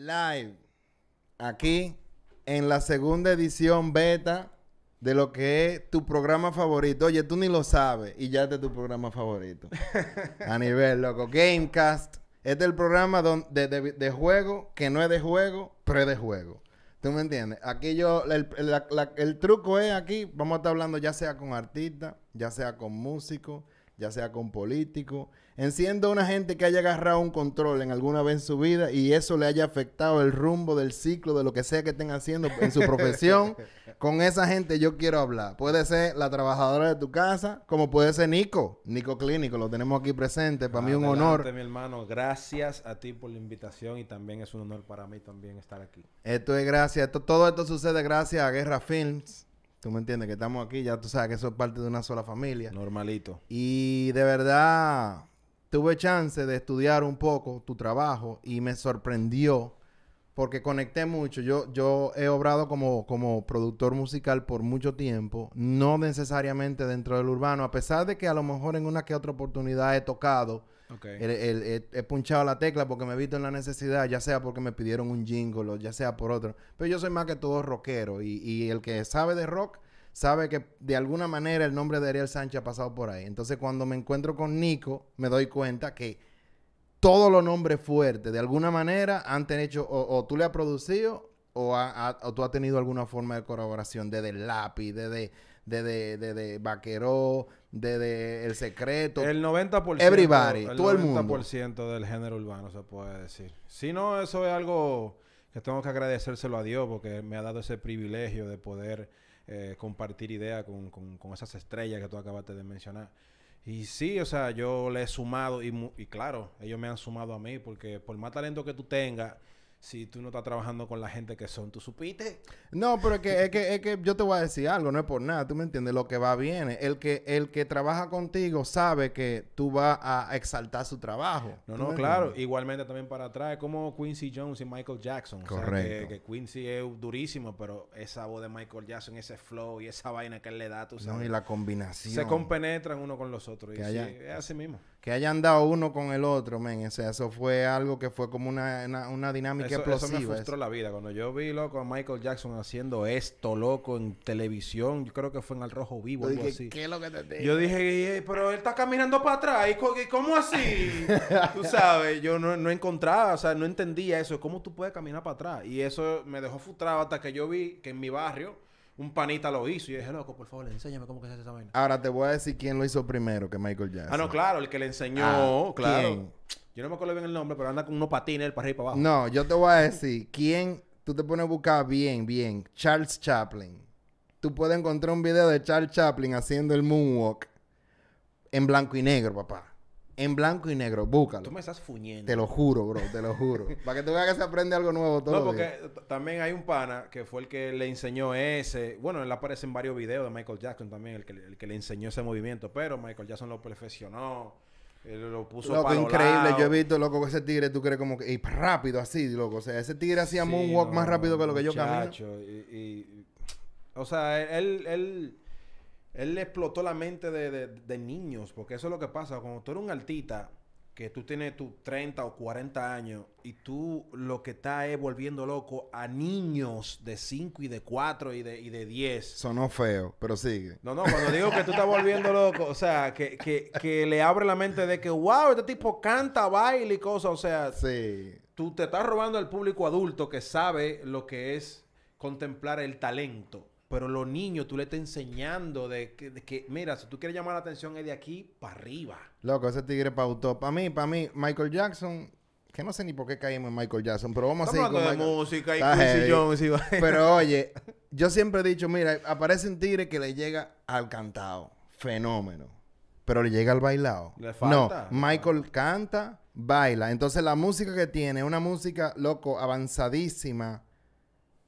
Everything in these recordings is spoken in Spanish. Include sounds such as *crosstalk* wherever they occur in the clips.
Live. Aquí en la segunda edición beta de lo que es tu programa favorito. Oye, tú ni lo sabes y ya este es tu programa favorito. *laughs* A nivel, loco. Gamecast. Este es el programa de, de- de juego que no es de juego, pero es de juego. ¿Tú me entiendes? Aquí yo, el, el- la- la- el truco es aquí, vamos a estar hablando ya sea con artistas, ya sea con músicos, ya sea con políticos, en siendo una gente que haya agarrado un control en alguna vez en su vida y eso le haya afectado el rumbo del ciclo de lo que sea que estén haciendo en su profesión, *laughs* con esa gente yo quiero hablar. Puede ser la trabajadora de tu casa, como puede ser Nico, Nico Clínico, lo tenemos aquí presente, para mí un Adelante, honor. mi hermano. Gracias a ti por la invitación y también es un honor para mí también estar aquí. Esto es gracias, esto- todo esto sucede gracias a Guerra Films. Tú me entiendes que estamos aquí, ya tú sabes que eso es parte de una sola familia. Normalito. Y de verdad tuve chance de estudiar un poco tu trabajo y me sorprendió porque conecté mucho. Yo, yo he obrado como, como productor musical por mucho tiempo, no necesariamente dentro del urbano, a pesar de que a lo mejor en una que otra oportunidad he tocado, Ok. el- el- he, punchado la tecla porque me he visto en la necesidad, ya sea porque me pidieron un jingle o ya sea por otro. Pero yo soy más que todo rockero y, y el que sabe de rock sabe que de alguna manera el nombre de Ariel Sánchez ha pasado por ahí. Entonces cuando me encuentro con Nico, me doy cuenta que todos los nombres fuertes de alguna manera han hecho o, o tú le has producido o, ha- o tú has tenido alguna forma de colaboración desde el lápiz, desde, desde, desde Vaqueró, desde El Secreto. El 90%. Everybody, todo el mundo. 90% del género urbano se puede decir. Si no, eso es algo que tengo que agradecérselo a Dios porque me ha dado ese privilegio de poder eh, compartir ideas con, con- con esas estrellas que tú acabaste de mencionar. Y sí, o sea, yo le he sumado y, y claro, ellos me han sumado a mí porque por más talento que tú tengas, si tú no estás trabajando con la gente que son, tú supiste. No, pero es que, es que, es que yo te voy a decir algo, no es por nada, tú me entiendes, lo que va viene. El que, el que trabaja contigo sabe que tú vas a exaltar su trabajo. No, ¿Tú no, claro. entiendes? Igualmente también para atrás, es como Quincy Jones y Michael Jackson. O sea, Correcto. que, que Quincy es durísimo, pero esa voz de Michael Jackson, ese flow y esa vaina que él le da, tú No, sabes. y la combinación. se compenetran uno con los otros. Y sí, es así mismo. Que hayan dado uno con el otro, men. O sea, eso fue algo que fue como una, una, una dinámica Eso, eso me explosiva. frustró la vida. Cuando yo vi, loco, a Michael Jackson haciendo esto, loco, en televisión, yo creo que fue en El Rojo Vivo, algo dije, así. ¿qué es lo que te digo? Yo dije, "Eh, pero él está caminando para atrás. ¿Y co- y cómo así? *laughs* tú sabes, yo no, no encontraba, o sea, no entendía eso. ¿Cómo tú puedes caminar para atrás? Y eso me dejó frustrado hasta que yo vi que en mi barrio un panita lo hizo. Y yo dije, loco, por favor, enséñame cómo que se hace esa vaina. Ahora te voy a decir quién lo hizo primero que Michael Jackson. Ah, no, claro, el que le enseñó, Ah, claro. ¿quién? Yo no me acuerdo bien el nombre, pero anda con unos patines para arriba y para abajo. No, yo te voy a decir quién. Tú te pones a buscar bien, bien. Charles Chaplin. Tú puedes encontrar un video de Charles Chaplin haciendo el moonwalk en blanco y negro, papá. En blanco y negro, búscalo. Tú me estás fuñendo. Te lo juro, bro, te lo juro. *laughs* Para que tú veas que se aprende algo nuevo todo. No, porque también hay un pana que fue el que le enseñó ese. Bueno, él aparece en varios videos de Michael Jackson también, el que, el que le enseñó ese movimiento. Pero Michael Jackson lo perfeccionó. Él lo puso Loco, para increíble. Yo he visto, loco, que ese tigre, tú crees como que... Y rápido así, loco. O sea, ese tigre hacía Sí, moonwalk más rápido que lo que yo camino. y- o sea, él, él, él le explotó la mente de, de- de niños, porque eso es lo que pasa. Cuando tú eres un artista, que tú tienes tus 30 o 40 años, y tú lo que estás es volviendo loco a niños de 5 y de 4 y de, y de 10. Sonó feo, pero sigue. No, no, cuando digo que tú estás volviendo loco, o sea, que, que, que le abre la mente de que, wow, este tipo canta, baila y cosas, o sea, Sí. tú te estás robando al público adulto que sabe lo que es contemplar el talento. Pero los niños tú le estás enseñando de que, de que, mira, si tú quieres llamar la atención es de aquí para arriba. Loco, ese tigre pautó. Para mí, para mí, Michael Jackson, que no sé ni por qué caímos en Michael Jackson, pero vamos a seguir con de Michael. música y Está Quincy heavy. Jones y vaina. Pero *laughs* oye, yo siempre he dicho, mira, aparece un tigre que le llega al cantado, fenómeno, pero le llega al bailado. Le no, falta, le Michael canta, baila. Entonces la música que tiene una música, loco, avanzadísima.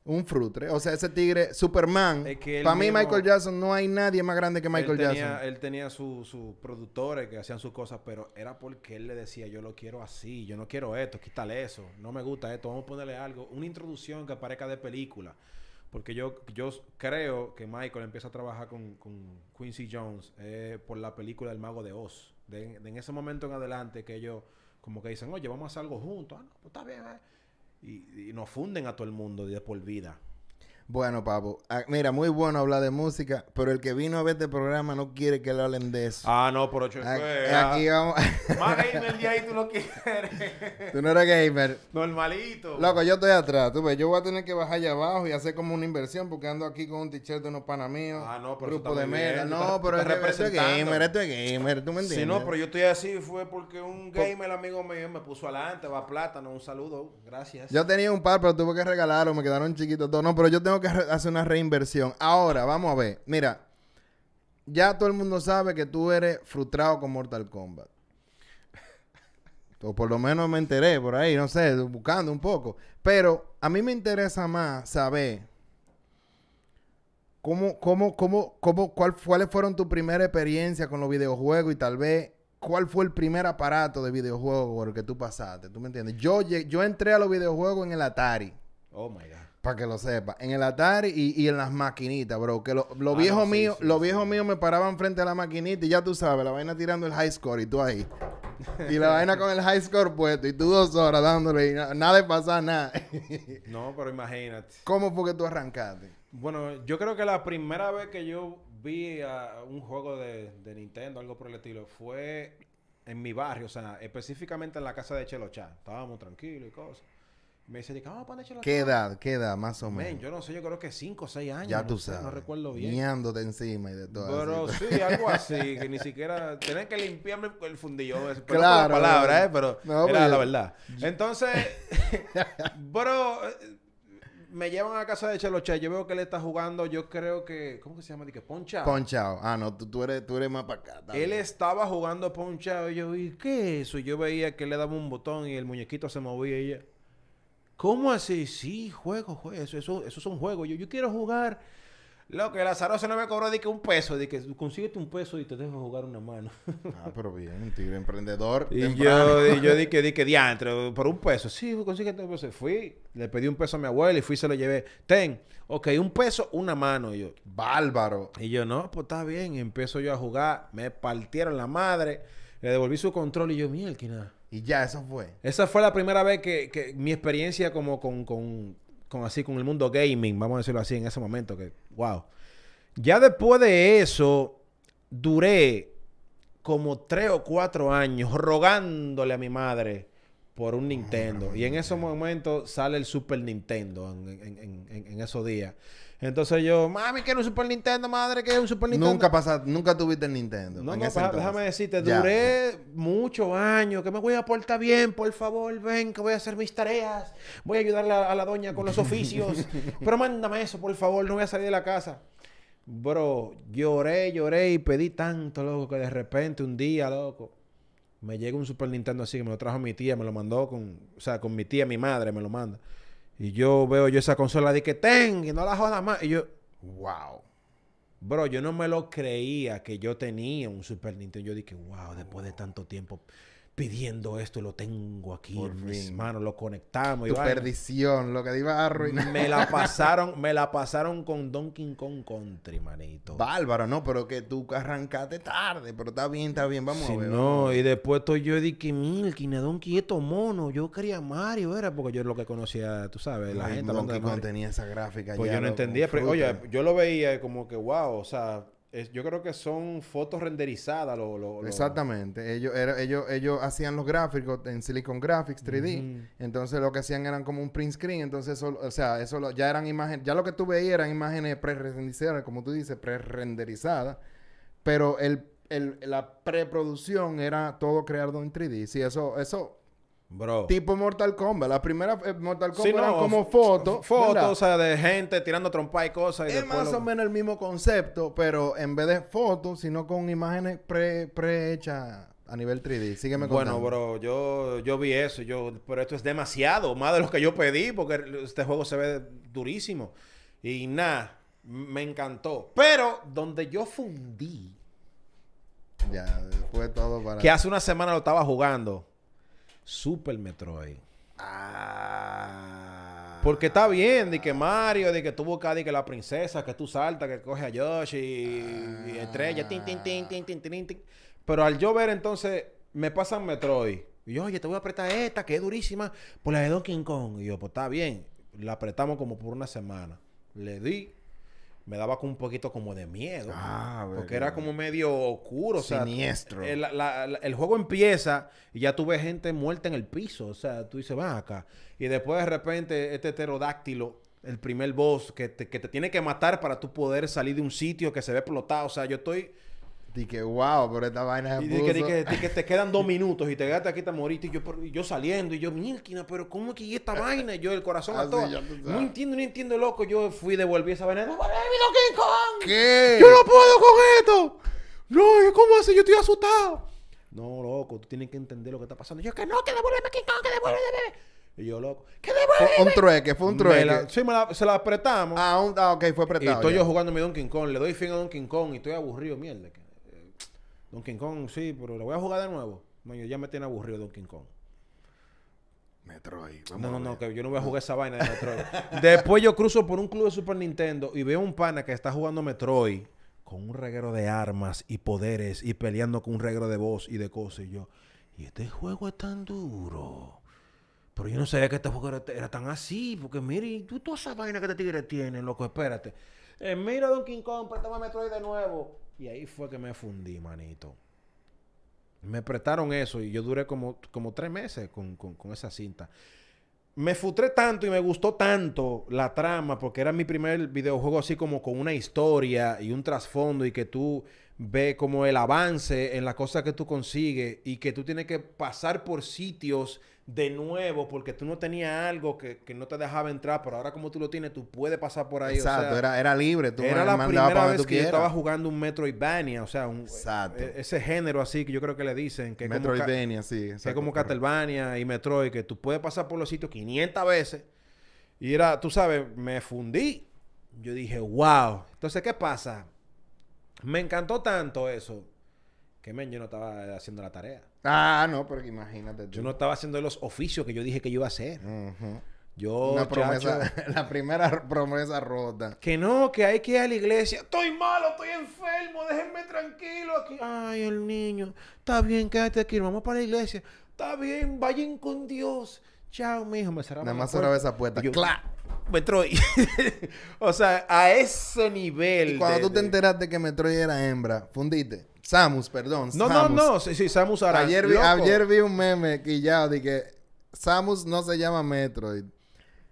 Un frutre. O sea, ese tigre, Superman. Es que Para mí, Michael Jackson, no hay nadie más grande que Michael él tenía, Jackson. Él tenía sus su productores que hacían sus cosas, pero era porque él le decía, yo lo quiero así, yo no quiero esto, quítale eso, no me gusta esto, vamos a ponerle algo, una introducción que parezca de película. Porque yo, yo creo que Michael empieza a trabajar con, con Quincy Jones eh, por la película El Mago de Oz. De, de en ese momento en adelante que ellos como que dicen, oye, vamos a hacer algo juntos. Ah, no, pues está bien. eh. Y, y nos funden a todo el mundo de por vida. Bueno, papo. ah, Mira, muy bueno hablar de música, pero el que vino a ver este programa no quiere que le hablen de eso. Ah, no, por ocho. Aquí, pues, aquí vamos. Más *laughs* gamer de ahí tú lo quieres. Tú no eres gamer. Normalito. Loco, yo estoy atrás. Tú ves, yo voy a tener que bajar allá abajo y hacer como una inversión porque ando aquí con un t-shirt de unos panas míos. Ah, no, pero Grupo de mera. No, pero esto es gamer, esto es gamer. ¿Tú me entiendes? Si no, pero yo estoy así fue porque un gamer amigo mío me puso adelante, va plátano, un saludo, gracias. Yo tenía un par, pero tuve que regalarlo, me quedaron chiquitos todos. No, pero yo tengo que hacer una reinversión. Ahora, vamos a ver. Mira, ya todo el mundo sabe que tú eres frustrado con Mortal Kombat. *laughs* O por lo menos me enteré por ahí, no sé, buscando un poco. Pero a mí me interesa más saber cómo, cómo, cómo, cómo, cuál, cuáles fueron tus primeras experiencias con los videojuegos y tal vez cuál fue el primer aparato de videojuego por el que tú pasaste. ¿Tú me entiendes? Yo, yo entré a los videojuegos en el Atari. Oh my god. Para que lo sepa. En el Atari y, y en las maquinitas, bro. Que lo- los Ah, no, sí, sí, los sí. viejos míos me paraban frente a la maquinita y ya tú sabes, la vaina tirando el high score y tú ahí. Y la vaina con el high score puesto y tú dos horas dándole y na- nada de pasar nada. *laughs* No, pero imagínate. ¿Cómo fue que tú arrancaste? Bueno, yo creo que la primera vez que yo vi un juego de, de Nintendo, algo por el estilo, fue en mi barrio, o sea, específicamente en la casa de Chelo Chá. Estábamos tranquilos y cosas. Me dice, vamos a poner Chelo ¿Qué Chá". edad? ¿Qué edad? Más o Men, menos. yo no sé, yo creo que 5 o 6 años. ya no tú sé, sabes. No recuerdo bien. Miándote encima y de todo. Pero así. sí, algo así, que ni siquiera tener que limpiarme el fundillo. Claro, por la palabra. ¿eh? Pero No, era la verdad. Entonces, *laughs* bro, me llevan a casa de Chelo Che. Yo veo que él está jugando, yo creo que, ¿cómo que se llama? Dije, Poncha. Ponchao. Ah, no, tú, tú eres, tú eres más para acá. Él estaba jugando ponchado y yo, ¿y qué es eso? Y yo veía que le daba un botón y el muñequito se movía y ella, ¿cómo así? Sí, juego, juego, eso, eso, eso son juegos. Yo, yo quiero jugar. Lo que el azaroso no me cobró de que un peso, de que consíguete un peso y te dejo jugar una mano. *laughs* Ah, pero bien, un tigre emprendedor. Y temprano. yo, y yo dije, dije, diantre, por un peso. Sí, consíguete un peso. Fui, le pedí un peso a mi abuela y fui y se lo llevé. Ten, ok, un peso, una mano. Y yo, Bárbaro. y yo, no, pues está bien. Y empiezo yo a jugar. Me partieron la madre. Le devolví su control y yo, mierda. Y ya, eso fue. Esa fue la primera vez que, que mi experiencia como con, con, con así, con el mundo gaming, vamos a decirlo así, en ese momento, que, wow. Ya después de eso, duré como tres o cuatro años rogándole a mi madre por un Nintendo. Y en esos momentos sale el Super Nintendo en, en- en- en- en esos días. Entonces yo, mami, quiero un Super Nintendo, madre, quiero un Super Nintendo. Nunca pasaste, nunca tuviste el Nintendo. No, no, déjame decirte, Ya. duré muchos años, que me voy a portar bien, por favor, ven, que voy a hacer mis tareas, voy a ayudarle a, a la doña con los *laughs* oficios, pero mándame eso, por favor, no voy a salir de la casa. Bro, lloré, lloré y pedí tanto, loco, que de repente un día, loco, me llega un Super Nintendo así, que me lo trajo mi tía, me lo mandó con, o sea, con mi tía, mi madre, me lo manda. Y yo veo yo esa consola de que ten, y no la jodas más. Y yo, Wow. Bro, yo no me lo creía que yo tenía un Super Nintendo. Yo dije, wow, después de tanto tiempo pidiendo esto, lo tengo aquí Por en mis manos, lo conectamos. y Tu perdición, lo que te iba a arruinar. Me la *laughs* pasaron, me la pasaron con Donkey Kong Country, manito. Bárbaro, no, pero que tú arrancaste tarde, pero está bien, está bien, vamos Si a ver. no, y después estoy yo dije, Milky, Donkey, esto mono. Yo quería Mario, era porque yo lo que conocía, tú sabes, la Ay, gente de Donkey Kong tenía esa gráfica Pues ya, yo no entendía, pero oye, yo lo veía como que, wow, o sea, es- yo creo que son fotos renderizadas. Lo, lo- lo- Exactamente. Ellos, era- ellos, ellos hacían los gráficos en Silicon Graphics 3D. Ujú. Entonces lo que hacían eran como un print screen. Entonces, eso, o sea, eso lo- ya eran imágenes. Ya lo que tú veías eran imágenes pre-renderizadas, como tú dices, pre-renderizadas. Pero el, el- la preproducción era todo creado en 3D. Sí, eso, eso. Bro. Tipo Mortal Kombat. La primera eh, Mortal Kombat Sí, eran como fotos. Fotos, o sea, de gente tirando trompa y cosas. Y Es más lo- o menos el mismo concepto, pero en vez de fotos, sino con imágenes pre, pre-hechas a nivel 3D. Sígueme Bueno, bro, yo, yo vi eso, yo, pero esto es demasiado, más de lo que yo pedí, porque este juego se ve durísimo. Y nada, me encantó. Pero donde yo fundí, Ya, después todo para... que hace una semana lo estaba jugando, Super Metroid. Ah. Porque está bien, de que Mario, de que tú buscas de que la princesa, que tú saltas, que coge a Yoshi y, y estrella, tin, tin, tin, tin, tin, tin, tin. Pero al yo ver entonces, me pasan Metroid. Y yo, oye, te voy a apretar esta, que es durísima, por la de Donkey Kong. Y yo, pues está bien. La apretamos como por una semana. Le di, me daba con un poquito como de miedo. Ah, porque era como medio oscuro. O sea, Siniestro. el, la- la- el juego empieza y ya tú ves gente muerta en el piso. O sea, tú dices, va acá. Y después de repente, este pterodáctilo, el primer boss, que te, que te tiene que matar para tú poder salir de un sitio que se ve explotado. O sea, yo estoy. Dije, wow, pero esta vaina se Y que, puso- que- que te quedan dos minutos y te quedaste aquí, te moriste. Y yo, y yo saliendo, y yo, mierda, pero ¿cómo que y esta vaina? Y yo, el corazón a *laughs* Así, todo. No entiendo, no entiendo, loco. Yo fui, devolví esa vaina. ¡Devuelve mi Donkey Kong! ¿Qué? ¡Yo no puedo con esto! No, ¿y ¿cómo así? Yo estoy asustado. No, loco, tú tienes que entender lo que está pasando. Y yo, que no, que devuélveme King Kong, que devuélveme. Y yo, loco, que devuélveme. Fue un trueque, fue un trueque. la- sí, me la- se la apretamos. Ah, un- ah, ok, fue y apretado. estoy ya. yo jugando mi Donkey Kong. Le doy fin a Donkey Kong y estoy aburrido, mierda. Donkey Kong, sí, pero lo voy a jugar de nuevo. No, yo ya me tiene aburrido Donkey Kong. Metroid. No, vamos no, no, que yo no voy a jugar esa vaina de Metroid. *laughs* Después yo cruzo por un club de Super Nintendo y veo un pana que está jugando Metroid con un reguero de armas y poderes y peleando con un reguero de voz y de cosas. Y yo, y este juego es tan duro. Pero yo no sabía que este juego era, era tan así, porque mire, tú toda esa vaina que este tigre tiene, loco, espérate. Eh, mira Donkey Kong, préstame Metroid de nuevo. Y ahí fue que me fundí, manito. Me prestaron eso y yo duré como, como tres meses con, con- con esa cinta. Me frustré tanto y me gustó tanto la trama porque era mi primer videojuego así como con una historia y un trasfondo y que tú ves como el avance en las cosas que tú consigues y que tú tienes que pasar por sitios de nuevo porque tú no tenías algo que, que no te dejaba entrar, pero ahora como tú lo tienes, tú puedes pasar por ahí. o Exacto, sea, era, era libre. Tú era la primera para vez que yo estaba jugando un Metroidvania, o sea, un, Exacto. e- ese género así que yo creo que le dicen, que Metroidvania, sí. que es como. Castlevania y Metroid, que tú puedes pasar por los sitios 500 veces. Y era, tú sabes, me fundí. Yo dije, wow. Entonces, ¿qué pasa? Me encantó tanto eso que, men, yo no estaba haciendo la tarea. Ah, no, pero imagínate tú. Yo no estaba haciendo los oficios que yo dije que yo iba a hacer. Yo, Una promesa, chacho, *laughs* la primera promesa rota. que no, que hay que ir a la iglesia. Estoy malo, estoy enfermo, déjenme tranquilo aquí. Ay, el niño. Está bien, quédate aquí, vamos para la iglesia. Está bien, vayan con Dios. Chao, mijo, me cerraron Nada más cerraba esa puerta. Yo, ¡Cla! Metroid. *laughs* o sea, a ese nivel. Y cuando de- tú te de- enteraste que Metroid era hembra, fundiste. Samus, perdón. No, no, no. Sí, sí, Samus Aran. Ayer vi, Loco. ayer vi un meme quillado de que Samus no se llama Metroid.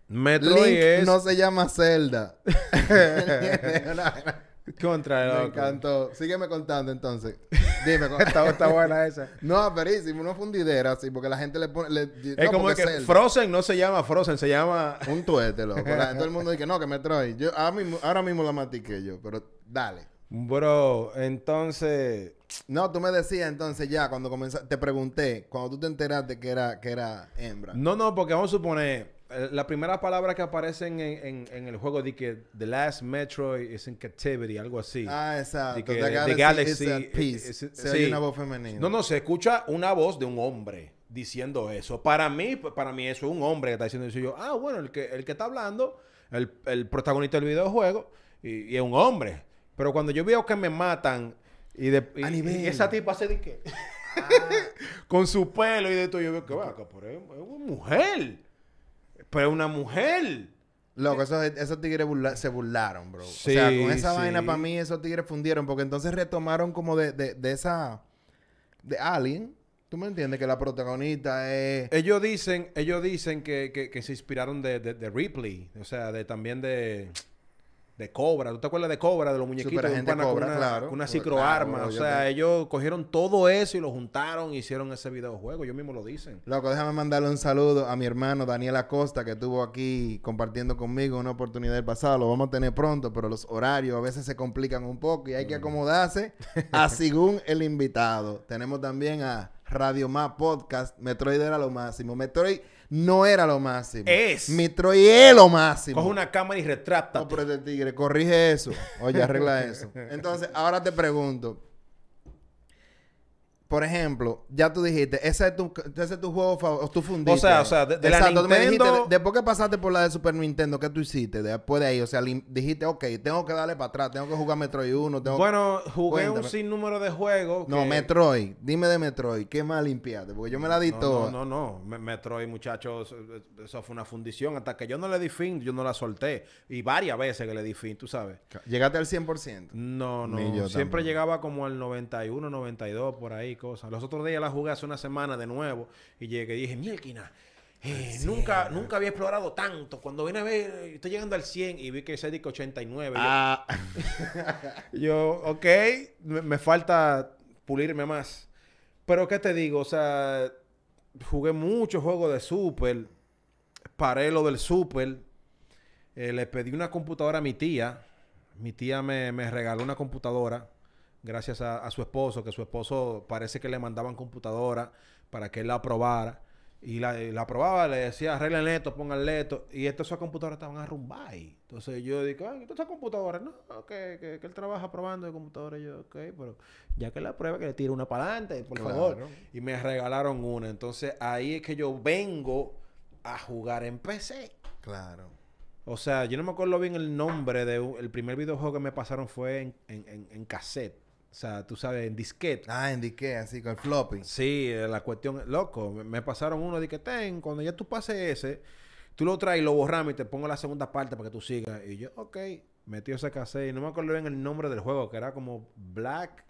Metroid Link es. no se llama Zelda. *laughs* *laughs* Contra, Me encantó. Sígueme contando entonces. Dime. *laughs* con- está, está buena esa. *laughs* no, perísimo, una fundidera así, porque la gente le pone. le- Es no, como que. Frozen no se llama Frozen, se llama. *laughs* Un tuete, loco. La- todo el mundo dice que no, que Metroid. Yo, ahora, mismo, ahora mismo la matiqué yo, pero dale. Bro, entonces. No, tú me decías entonces ya, cuando comenzaste, te pregunté, cuando tú te enteraste que era, que era hembra. No, no, porque vamos a suponer. Eh, La primera palabra que aparecen en, en- en el juego de que The Last Metroid is in captivity, algo así. Ah, exacto. De que The The Galaxy, is at peace. is- Se sí. oye una voz femenina. No, no, se escucha una voz de un hombre diciendo eso. Para mí, para mí eso es un hombre que está diciendo eso. Y yo, ah, bueno, el que, el que está hablando, el, el protagonista del videojuego, y, y es un hombre. Pero cuando yo veo que me matan y, de, y- A nivel. y esa tipa se de qué? *laughs* Con su pelo y de todo, yo veo que va, es, es una mujer. Pero una mujer. Loco, esos, esos tigres burla- se burlaron, bro. Sí, o sea, con esa sí. vaina, para mí, esos tigres fundieron, porque entonces retomaron como de, de, de esa. de Alien. ¿Tú me entiendes? Que la protagonista es. Ellos dicen, ellos dicen que, que- que se inspiraron de, de- de Ripley, o sea, de también de, de Cobra. ¿Tú te acuerdas de Cobra, de los muñequitos? de pana con una, claro. con una Claro, cicloarma. yo o sea, ellos cogieron todo eso y lo juntaron y hicieron ese videojuego. Ellos mismos lo dicen. Loco, déjame mandarle un saludo a mi hermano Daniel Acosta, que estuvo aquí compartiendo conmigo una oportunidad del pasado. Lo vamos a tener pronto, pero los horarios a veces se complican un poco y hay que acomodarse a *laughs* según el invitado. Tenemos también a Radio Más Podcast. Metroid era lo máximo. Metroid no era lo máximo. Es. Metroid es lo máximo. Coge una cámara y retracta. No, pero este tigre, corrige eso. Oye, arregla eso. *laughs* Entonces, ahora te pregunto. Por ejemplo, ya tú dijiste, ese es tu, ese es tu juego favorito, tú fundiste. O sea, o sea, de- de la me dijiste, Nintendo- de- después que pasaste por la de Super Nintendo, ¿qué tú hiciste? Después de ahí, o sea, dijiste, ok, tengo que darle para atrás, tengo que jugar Metroid 1, tengo Bueno, jugué un Cuéntame. sinnúmero de juegos. No, que- Metroid, dime de Metroid, ¿qué más limpiaste? Porque yo me la di No, toda. No, no, no. Me- Metroid, muchachos, eh, eso fue una fundición. Hasta que yo no le di fin, yo no la solté. Y varias veces que le di fin, tú sabes. Llegaste al 100%. No, no. Siempre llegaba como al 91, 92, por ahí, cosas. Los otros días la jugué hace una semana de nuevo. Y llegué y dije, mielquina. eh, nunca, nunca había explorado tanto. Cuando vine a ver, estoy llegando al 100 y vi que ese disco 89. Yo- Ah, *laughs* Yo, ok, me, me falta pulirme más. Pero, ¿qué te digo? O sea, jugué muchos juegos de Super. Paré lo del Super. eh, le pedí una computadora a mi tía. Mi tía me, me regaló una computadora gracias a, a su esposo, que su esposo parece que le mandaban computadora para que él la probara. Y la, y la probaba, le decía, arreglen esto, pongan esto. Y estas esas computadoras estaban arrumbadas. Entonces yo dije, ay, ¿estas computadoras? No, que, que, que él trabaja probando de computadoras. Y yo, ok, pero ya que la prueba, que le tire una para adelante, por Claro. favor. Y me regalaron una. Entonces ahí es que yo vengo a jugar en PC. claro. O sea, yo no me acuerdo bien el nombre de un- el primer videojuego que me pasaron fue en, en, en, en cassette. O sea, tú sabes, en disquete. Ah, indiqué, así con el floppy. Sí, la cuestión, loco, me, pasaron uno de que ten, cuando ya tú pases ese, tú lo traes, lo borramos y te pongo la segunda parte para que tú sigas. Y yo, ok, metí ese cassette y no me acuerdo bien el nombre del juego, que era como Black,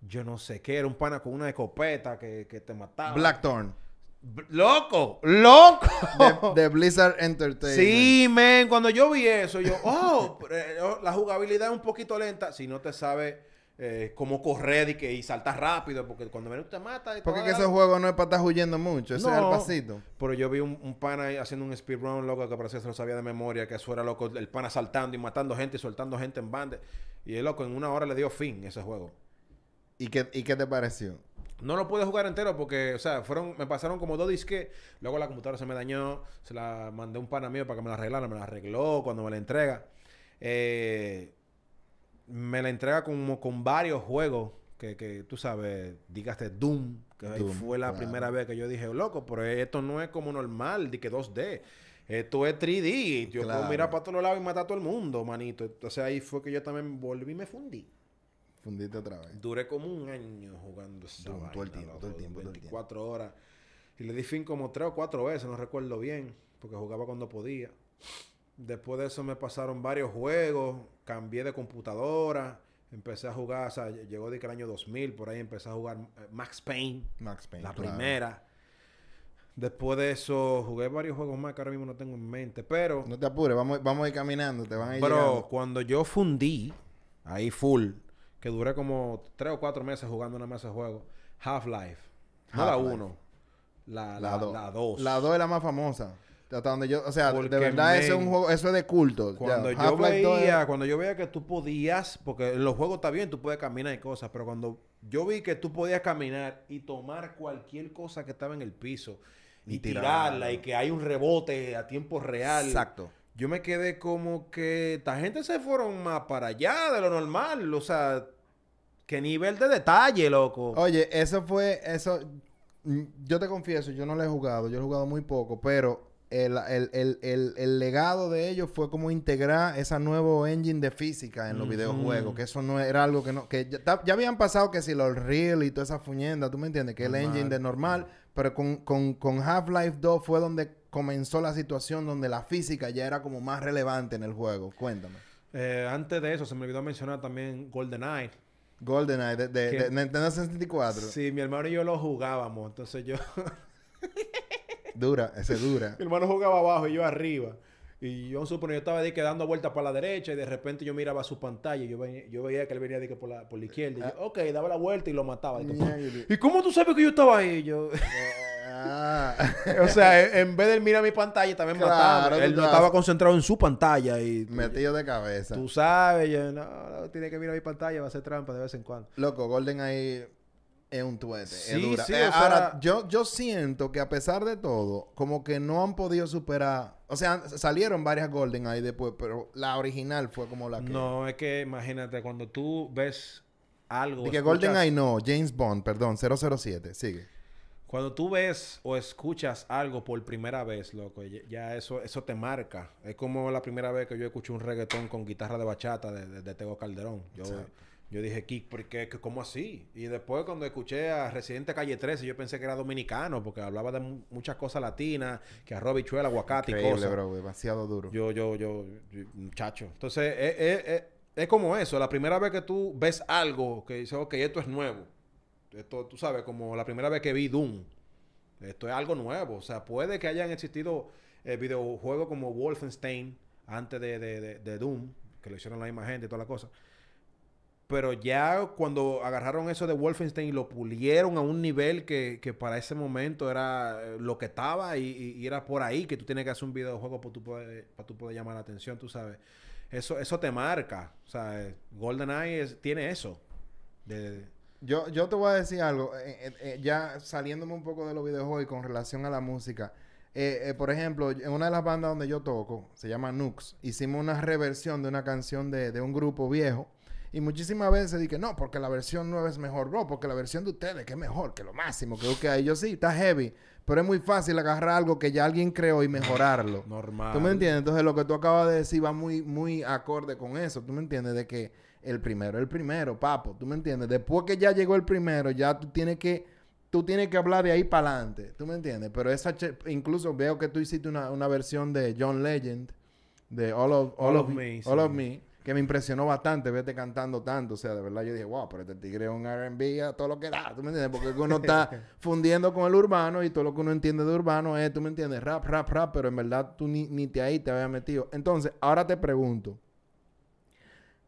yo no sé qué, era un pana con una escopeta que, que te mataba. Blackthorn. B- ¡Loco! ¡Loco! De, de Blizzard Entertainment. Sí, men, cuando yo vi eso, yo, oh, *laughs* eh, oh, la jugabilidad es un poquito lenta si no te sabes eh, cómo correr y, que, y saltar rápido, porque cuando menos te mata... y Porque que esos juegos no es para estar huyendo mucho, eso es No. pasito. Pero yo vi un, un pana ahí haciendo un speedrun, loco, que parecía que se lo sabía de memoria, que eso era loco, el pana saltando y matando gente y soltando gente en banda. Y el loco en una hora le dio fin ese juego. ¿Y qué, ¿Y qué te pareció? No lo pude jugar entero porque, o sea, fueron, me pasaron como dos disques. Luego la computadora se me dañó. Se la mandé a un pana mío para que me la arreglara. Me la arregló cuando me la entrega. Eh, me la entrega como con varios juegos que, que tú sabes, dígate Doom, que Doom, fue la claro. primera vez que yo dije, loco, pero esto no es como normal, de que 2D. Esto es 3D. Yo Claro. puedo mirar para todos lados y matar a todo el mundo, manito. Entonces ahí fue que yo también volví y me fundí. Fundiste otra vez. Duré como un año jugando esa Doom, todo el tiempo, loco, todo el tiempo, todo el tiempo. 24 horas. Y le di fin como tres o cuatro veces, no recuerdo bien, porque jugaba cuando podía. Después de eso me pasaron varios juegos, cambié de computadora, empecé a jugar, o sea, llegó de que el año 2000, por ahí empecé a jugar eh, Max Payne, Max Payne. la claro. primera. Después de eso jugué varios juegos más que ahora mismo no tengo en mente, pero... No te apures, vamos, vamos a ir caminando, te van a ir Pero llegando. cuando yo fundí, ahí full, que duré como tres o cuatro meses jugando una mesa de juego, Half-Life. No la. 1, la La 2. 2. La 2. La 2 es la más famosa. Hasta donde yo, o sea, Porque, de verdad eso es un juego, eso es de culto. Cuando yo Half-Life 2 es- veía, cuando yo veía que tú podías, porque en los juegos está bien, tú puedes caminar y cosas, pero cuando yo vi que tú podías caminar y tomar cualquier cosa que estaba en el piso y, Y tirarla tirarla. y que hay un rebote a tiempo real. Exacto. Yo me quedé como que esta gente se fueron más para allá de lo normal, o sea, qué nivel de detalle, loco. Oye, eso fue, eso, mm, yo te confieso, yo no lo he jugado, yo he jugado muy poco, pero el, el, el, el, el legado de ellos fue como integrar esa nuevo engine de física en los videojuegos, que eso no era algo que no, que ya, ya habían pasado que si los Real y toda esa fuñenda, tú me entiendes, que el Normal. engine de normal, pero con, con, con Half-Life 2 fue donde comenzó la situación donde la física ya era como más relevante en el juego. Cuéntame. Eh, antes de eso, se me olvidó mencionar también GoldenEye. GoldenEye de, de, de Nintendo 64. Sí, mi hermano y yo lo jugábamos, entonces yo... *laughs* Dura, ese dura. Mi hermano jugaba abajo y yo arriba. Y yo supongo yo estaba de que dando vueltas para la derecha y de repente yo miraba su pantalla y yo, veía- yo veía que él venía de que por la, por la izquierda. Y yo, ok, daba la vuelta y lo mataba. Y, yo, Mierda. ¿Y cómo tú sabes que yo estaba ahí? Yo, Ah. *laughs* o sea, en- en vez de él mirar mi pantalla también Claro, mataba. Él no estaba concentrado en su pantalla y Metido de cabeza. tú sabes, yo, no, no, tiene que mirar mi pantalla, va a hacer trampa de vez en cuando. Loco, GoldenEye es un tuete. es Sí, dura. sí, Eh, o sea- ahora, yo, yo siento que a pesar de todo, como que no han podido superar. O sea, salieron varias GoldenEye después, pero la original fue como la que. No, es que imagínate, cuando tú ves algo... Y que escuchas- GoldenEye no, James Bond, perdón, 007, sigue. Cuando tú ves o escuchas algo por primera vez, loco, ya- ya eso, eso te marca. Es como la primera vez que yo escuché un reggaetón con guitarra de bachata de, de- de Tego Calderón. Yo, Exacto. Yo dije, ¿qué, ¿por qué? ¿Qué- ¿Cómo así? Y después cuando escuché a Residente Calle 13, yo pensé que era dominicano porque hablaba de mu- muchas cosas latinas, que arroz, bichuela, aguacate y Increíble, cosas. bro, demasiado duro. Yo, yo, yo, yo- muchacho. Entonces, es, es- es- es como eso. La primera vez que tú ves algo que dices, ok, esto es nuevo. Esto, tú sabes, como la primera vez que vi Doom. Esto es algo nuevo. O sea, puede que hayan existido eh, videojuegos como Wolfenstein antes de, de- de- de Doom, que lo hicieron la misma gente y toda la cosa. Pero ya cuando agarraron eso de Wolfenstein y lo pulieron a un nivel que, que para ese momento era eh, lo que estaba y, era por ahí que tú tienes que hacer un videojuego para tú poder, para tú poder llamar la atención, tú sabes. Eso, eso te marca. O sea, eh, GoldenEye tiene eso. Yo, yo te voy a decir algo, eh, ya saliéndome un poco de los videojuegos y con relación a la música. Por ejemplo, en una de las bandas donde yo toco, se llama Nux, hicimos una reversión de una canción de, de un grupo viejo. Y muchísimas veces dije, no, porque la versión nueva es mejor, bro, porque la versión de ustedes que es mejor, que lo máximo, que que hay. Yo sí, está heavy, pero es muy fácil agarrar algo que ya alguien creó y mejorarlo. *laughs* normal. ¿Tú me entiendes? Entonces lo que tú acabas de decir va muy, muy acorde con eso. ¿Tú me entiendes? De que el primero el primero, papo. ¿Tú me entiendes? Después que ya llegó el primero, ya tú tienes que, tú tienes que hablar de ahí para adelante. ¿Tú me entiendes? Pero esa, che- incluso veo que tú hiciste una, una versión de John Legend, de All of, All All of, of Me, Me, All sí. of Me, que me impresionó bastante verte cantando tanto. O sea, de verdad yo dije, wow, pero este tigre es un R&B a todo lo que da. ¿Tú me entiendes? Porque uno está *laughs* fundiendo con el urbano y todo lo que uno entiende de urbano es, ¿tú me entiendes? Rap, rap, rap, pero en verdad tú ni, ni te ahí te habías metido. Entonces, ahora te pregunto,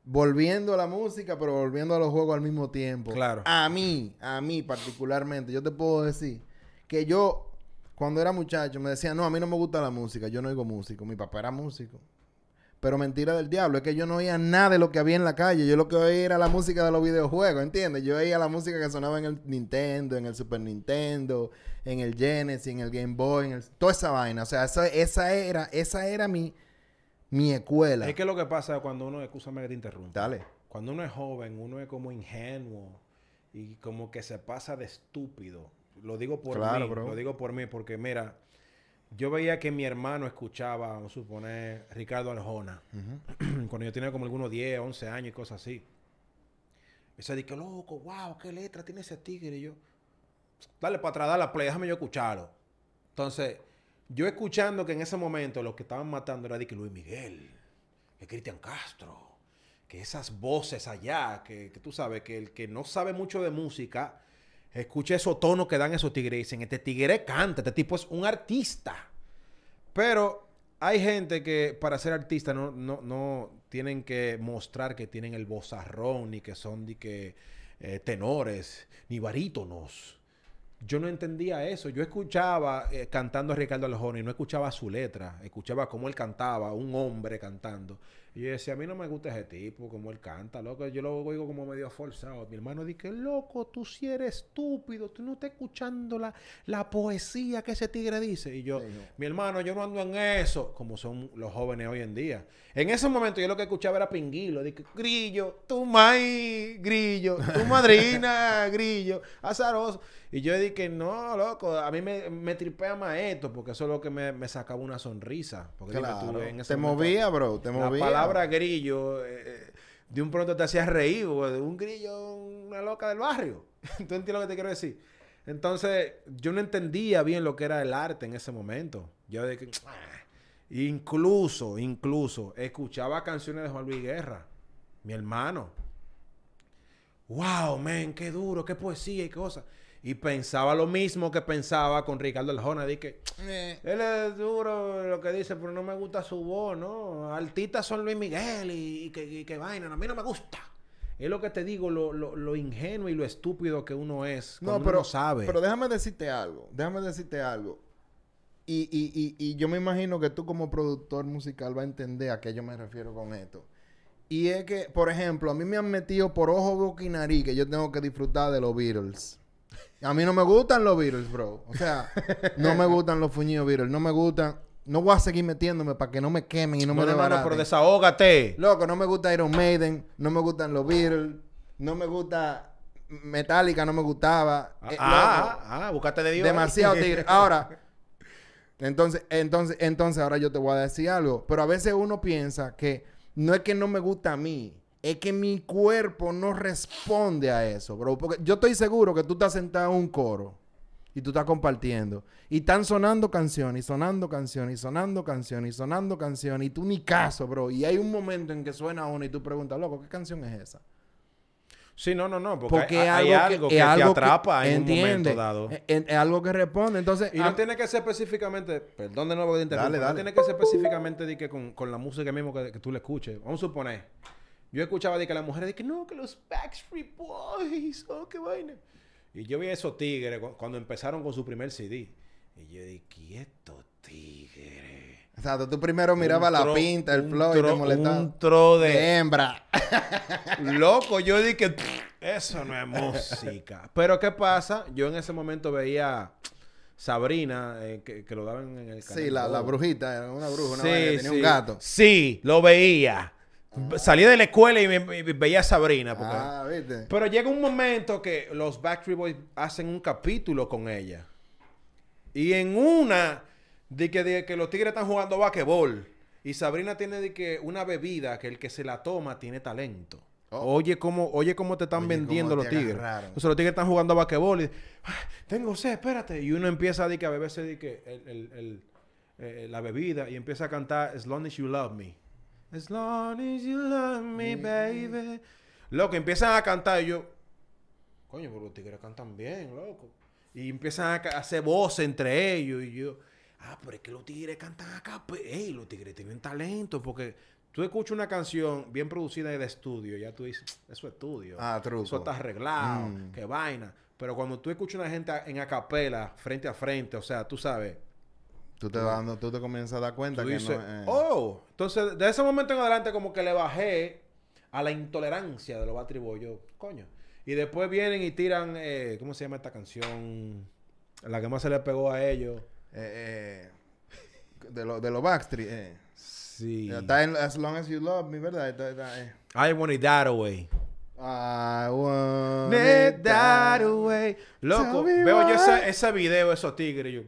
volviendo a la música, pero volviendo a los juegos al mismo tiempo. Claro. A mí, a mí particularmente, yo te puedo decir que yo, cuando era muchacho, me decía, no, a mí no me gusta la música, yo no oigo músico. Mi papá era músico. Pero mentira del diablo, es que yo no oía nada de lo que había en la calle. Yo lo que oía era la música de los videojuegos, ¿entiendes? Yo oía la música que sonaba en el Nintendo, en el Super Nintendo, en el Genesis, en el Game Boy, en el... toda esa vaina. O sea, esa, esa era, esa era mi, mi escuela. Es que lo que pasa cuando uno, escúchame que te interrumpa. Dale. Cuando uno es joven, uno es como ingenuo y como que se pasa de estúpido. Lo digo por Claro, mí, bro. lo digo por mí porque mira, yo veía que mi hermano escuchaba, vamos a suponer, Ricardo Arjona, *clears throat* cuando yo tenía como algunos 10, 11 años y cosas así. Y se dije, loco, wow, qué letra tiene ese tigre. Y yo, dale para atrás, dale play, déjame yo escucharlo. Entonces, yo escuchando que en ese momento los que estaban matando era de que Luis Miguel, que Cristian Castro, que esas voces allá, que, que tú sabes, que el que no sabe mucho de música, escucha esos tonos que dan esos tigres dicen, este tigre canta, este tipo es un artista. Pero hay gente que para ser artista no, no, no tienen que mostrar que tienen el vozarrón, ni que son de que, eh, tenores, ni barítonos. Yo no entendía eso. Yo escuchaba eh, cantando a Ricardo Arjona y no escuchaba su letra. Escuchaba cómo él cantaba, un hombre cantando. Y yo decía, a mí no me gusta ese tipo, como él canta, loco. Yo lo oigo como medio forzado. Mi hermano dice, loco, tú sí eres estúpido. Tú no estás escuchando la, la poesía que ese tigre dice. Y yo, Sí, no. mi hermano, yo no ando en eso. Como son los jóvenes hoy en día. En ese momento yo lo que escuchaba era pinguilo. Dije, grillo, tu maíz, grillo, tu madrina, *laughs* grillo, azaroso. Y yo dije, no, loco, a mí me, me tripea más esto, porque eso es lo que me, me sacaba una sonrisa. Porque dime tú, Claro. en ese Te momento, movía, bro, te La movía. palabra grillo, eh, eh, de un pronto te hacías reír, güey, un grillo, una loca del barrio. *laughs* ¿Tú entiendes lo que te quiero decir? Entonces, yo no entendía bien lo que era el arte en ese momento. Yo que, ah, incluso, incluso, escuchaba canciones de Juan Luis Guerra, mi hermano. Wow, man, qué duro, qué poesía y cosas. Y pensaba lo mismo que pensaba con Ricardo Arjona. Dije, Eh, él es duro lo que dice, pero no me gusta su voz, ¿no? Artistas son Luis Miguel y, y que, y que vaina. A mí no me gusta. Es lo que te digo, lo, lo, lo ingenuo y lo estúpido que uno es. No, cuando pero, uno sabe. pero déjame decirte algo. Déjame decirte algo. Y, y, y, y yo me imagino que tú como productor musical vas a entender a qué yo me refiero con esto. Y es que, por ejemplo, a mí me han metido por ojo, boca y nariz que yo tengo que disfrutar de los Beatles. A mí no me gustan los Beatles, bro. O sea, no me gustan los fuñidos Beatles. No me gustan. No voy a seguir metiéndome para que no me quemen y no me Bueno, hermano, pero desahógate. Loco, no me gusta Iron Maiden, no me gustan los Beatles, no me gusta Metallica, no me gustaba. Ah, Eh, ah, ah, de Dios. demasiado tigre. *laughs* Ahora, entonces, entonces, entonces, ahora yo te voy a decir algo. Pero a veces uno piensa que no es que no me gusta a mí, es que mi cuerpo no responde a eso, bro. Porque yo estoy seguro que tú estás sentado en un coro y tú estás compartiendo. Y están sonando canciones, y sonando canciones, y sonando canciones, y sonando canciones, y tú ni caso, bro. Y hay un momento en que suena una y tú preguntas, loco, ¿qué canción es esa? Sí, no, no, no. Porque, Porque hay, algo que, te atrapa que, en ¿entiende? un momento dado. Es, es- es algo que responde. Entonces, Y no ah, tiene que ser específicamente, perdón de nuevo que te interrumpa, Dale, no tiene que ser específicamente de que con, con la música mismo que, que tú le escuches. Vamos a suponer, yo escuchaba de que las mujeres de que no, que los Backstreet Boys, oh, qué vaina. Y yo vi a esos tigres cu- cuando empezaron con su primer CD. Y yo dije, ¿qué estos tigres? exacto, tú primero mirabas la pinta, el flow y te molestaba. Un tro de de hembra. *laughs* *laughs* loco. Yo dije, eso no es música. Pero ¿qué pasa? Yo en ese momento veía Sabrina, eh, que, que lo daban en el canal. sí, la, brujita, era una bruja, una Sí, vaina tenía sí. un gato. Sí, lo veía. Salí de la escuela y, me- veía a Sabrina. porque- Ah, ¿viste? Pero llega un momento que los Backstreet Boys hacen un capítulo con ella. Y en una, de que, de que los tigres están jugando basquetbol. Y Sabrina tiene de que una bebida que el que se la toma tiene talento. Oh. Oye cómo, oye cómo te están Oye, vendiendo los tigres. Entonces los tigres están jugando basquetbol y "Ah, tengo sed, espérate. Y uno empieza a, de que, a beberse de que el- el- el- eh, la bebida y empieza a cantar As long as you love me. As long as you love me, baby. Loco, empiezan a cantar y yo, coño, pero los tigres cantan bien, loco. Y empiezan a hacer voces entre ellos y yo, ah, pero es que los tigres cantan acá, pues, ey, los tigres tienen talento porque tú escuchas una canción bien producida de estudio, ya tú dices, eso es estudio. Ah, truco. Eso está arreglado, Mm. qué vaina. Pero cuando tú escuchas una gente en acapela, frente a frente, o sea, tú sabes, Tú te, dando, tú te comienzas a dar cuenta tú que dices, no eh, oh, entonces de ese momento en adelante como que le bajé a la intolerancia de los. Yo, coño. Y después vienen y tiran, eh, ¿cómo se llama esta canción? La que más se le pegó a ellos. eh, eh, de los de los Backstreet. Eh. Sí. Está en As Long As You Love Me, ¿verdad? Está- está. I want it that away. I want it that away. Loco, veo yo ese, ese video de esos tigres. y Yo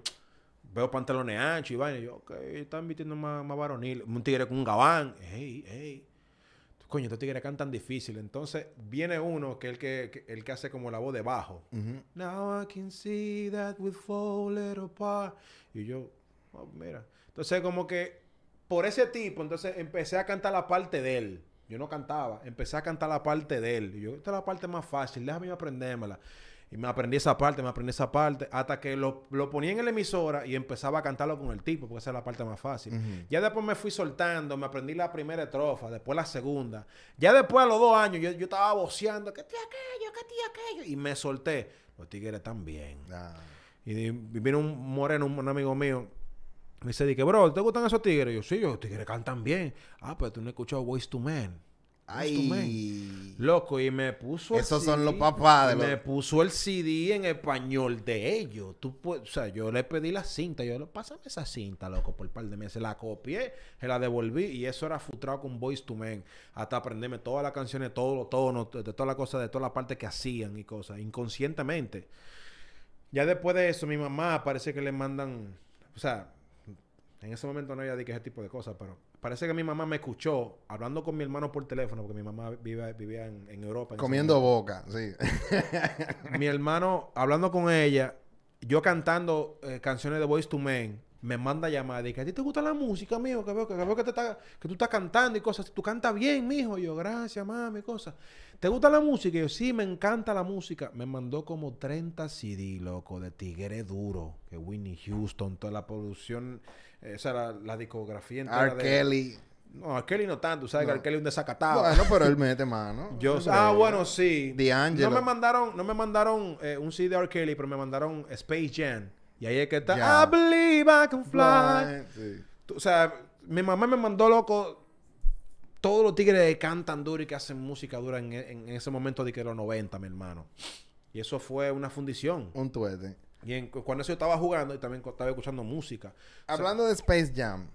veo pantalones anchos y vaina. y Yo, ok, están vistiendo más, más varonil. Un tigre con un gabán. Ey, ey. Coño, estos tigres cantan difícil. Entonces viene uno que es el que, que- el que hace como la voz de bajo. Now I can see that we fall little apart. Y yo, oh, mira. Entonces, como que por ese tipo, entonces empecé a cantar la parte de él. Yo no cantaba, empecé a cantar la parte de él. Y yo, esta es la parte más fácil, déjame aprendérmela. Y me aprendí esa parte, me aprendí esa parte, hasta que lo, lo ponía en la emisora y empezaba a cantarlo con el tipo, porque esa es la parte más fácil. Ya después me fui soltando, me aprendí la primera estrofa, después la segunda. Ya después a los dos años yo, yo estaba voceando, que tía aquello, que tía aquello. Y me solté. Los tigres también. Ah. Y, vino un moreno, un, un amigo mío. Me dice, di que, bro, ¿te gustan esos tigres? Y yo, sí, los tigres cantan bien. Ah, pero tú no has escuchado Ways to Man. Ay. Loco, y me puso. el Esos son CD, los papás de y los- Me puso el CD en español de ellos. Tú o sea, yo le pedí la cinta. Yo pásame esa cinta, loco, por un par de meses. La copié, se la devolví y eso era frustrado con Voice to Men. Hasta aprenderme todas las canciones, todos los tonos, de todas las cosas, de todas las partes que hacían y cosas, inconscientemente. Ya después de eso, mi mamá parece que le mandan, o sea, en ese momento no había dicho ese tipo de cosas, pero parece que mi mamá me escuchó hablando con mi hermano por teléfono, porque mi mamá vive- vivía en, en Europa. en Comiendo boca, sí. *laughs* Mi hermano hablando con ella, yo cantando eh, canciones de Voice to Men, me manda llamada y que a ti te gusta la música, mijo, que veo que, que veo que, te está- que tú estás cantando y cosas. Tú cantas bien, mijo. Y yo, gracias, mami, cosas. ¿Te gusta la música? Y yo, sí, me encanta la música. Me mandó como 30 CD, loco, de Tigre Duro, que Whitney Houston, toda la producción, o sea, la, discografía entera R. de- Kelly. No, R. Kelly no tanto, ¿sabes? Que No. R. Kelly es un desacatado. Bueno, pero él mete mano. *laughs* Yo, Hombre. ah, bueno, sí. D'Angelo. No me mandaron, no me mandaron eh, un CD de R. Kelly, pero me mandaron Space Jam. Y ahí es que está. Ya. I believe I can fly. Sí. Tú- O sea, mi mamá me mandó loco. Todos los tigres que cantan duro y que hacen música dura en, en ese momento de que los 90, mi hermano. Y eso fue una fundición. Un tuete. Y en- cuando eso yo estaba jugando y también estaba escuchando música. O sea, Hablando de Space Jam,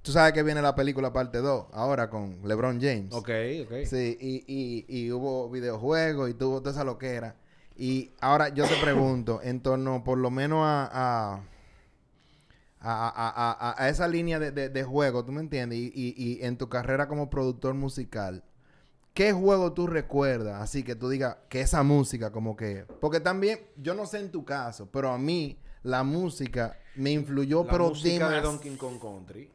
Tú sabes que viene la película parte 2, ahora con LeBron James. Ok, ok. Sí, y, y, y hubo videojuegos y tuvo toda esa loquera. Y ahora yo te pregunto, *coughs* en torno por lo menos a, a, a, a- a- a esa línea de, de- de juego, ¿tú me entiendes? Y, y- y en tu carrera como productor musical, ¿qué juego tú recuerdas? Así que tú digas que esa música como que... Porque también, yo no sé en tu caso, pero a mí la música me influyó, La pero música de demas- Donkey Kong Country.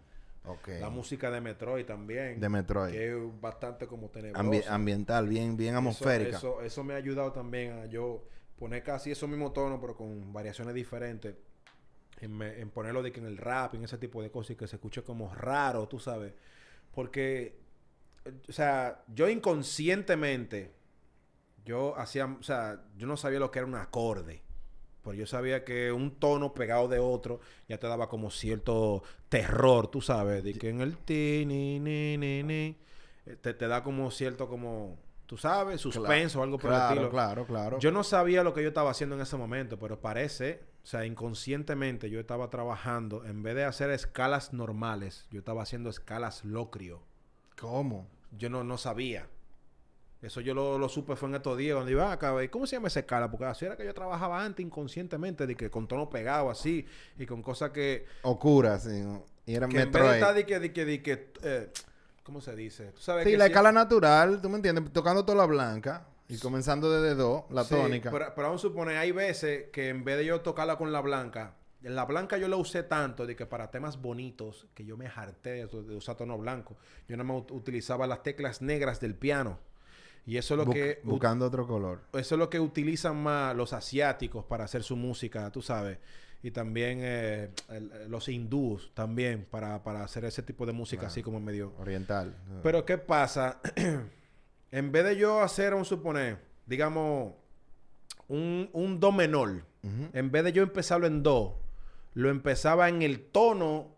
Ok. La música de Metroid también. De Metroid. Que es bastante como tenebrosa. Ambi- ambiental, bien, bien atmosférica. Eso, eso, me ha ayudado también a yo poner casi esos mismos tonos, pero con variaciones diferentes. En, me- en ponerlo de que en el rap, en ese tipo de cosas, y que se escuche como raro, tú sabes. Porque, o sea, yo inconscientemente, yo hacía, o sea, yo no sabía lo que era un acorde. Pero yo sabía que un tono pegado de otro ya te daba como cierto terror, tú sabes, de que en el ti, ni, ni, ni, ni, eh, te, te da como cierto como, tú sabes, suspenso o algo por el claro, estilo. Claro, claro, Yo no sabía lo que yo estaba haciendo en ese momento, pero parece, o sea, inconscientemente yo estaba trabajando, en vez de hacer escalas normales, yo estaba haciendo escalas locrio. ¿Cómo? Yo no, no sabía. Eso yo lo, lo supe fue en estos días cuando iba acá, ¿y ¿cómo se llama esa escala? Porque así era que yo trabajaba antes inconscientemente, de que con tono pegado así, y con cosas que, Okura, sí. ¿no? Y era que en vez de Metroid. estar de que, de que, de que, eh, ¿cómo se dice? ¿Tú sabes Sí, que la si- escala natural, ¿tú me entiendes? Tocando toda la blanca y comenzando desde do, la Sí, tónica. Pero, pero aún supone, hay veces que en vez de yo tocarla con la blanca, la blanca yo la usé tanto de que para temas bonitos, que yo me harté de, de usar tono blanco, yo no me utilizaba las teclas negras del piano. Y eso es lo Bu- que buscando otro color. eso es lo que utilizan más los asiáticos para hacer su música, tú sabes. Y también eh, el- los hindús también para, para hacer ese tipo de música así como medio Oriental. pero ¿qué pasa? *clears throat* en vez de yo hacer un suponer, digamos, un, un do menor, en vez de yo empezarlo en do, lo empezaba en el tono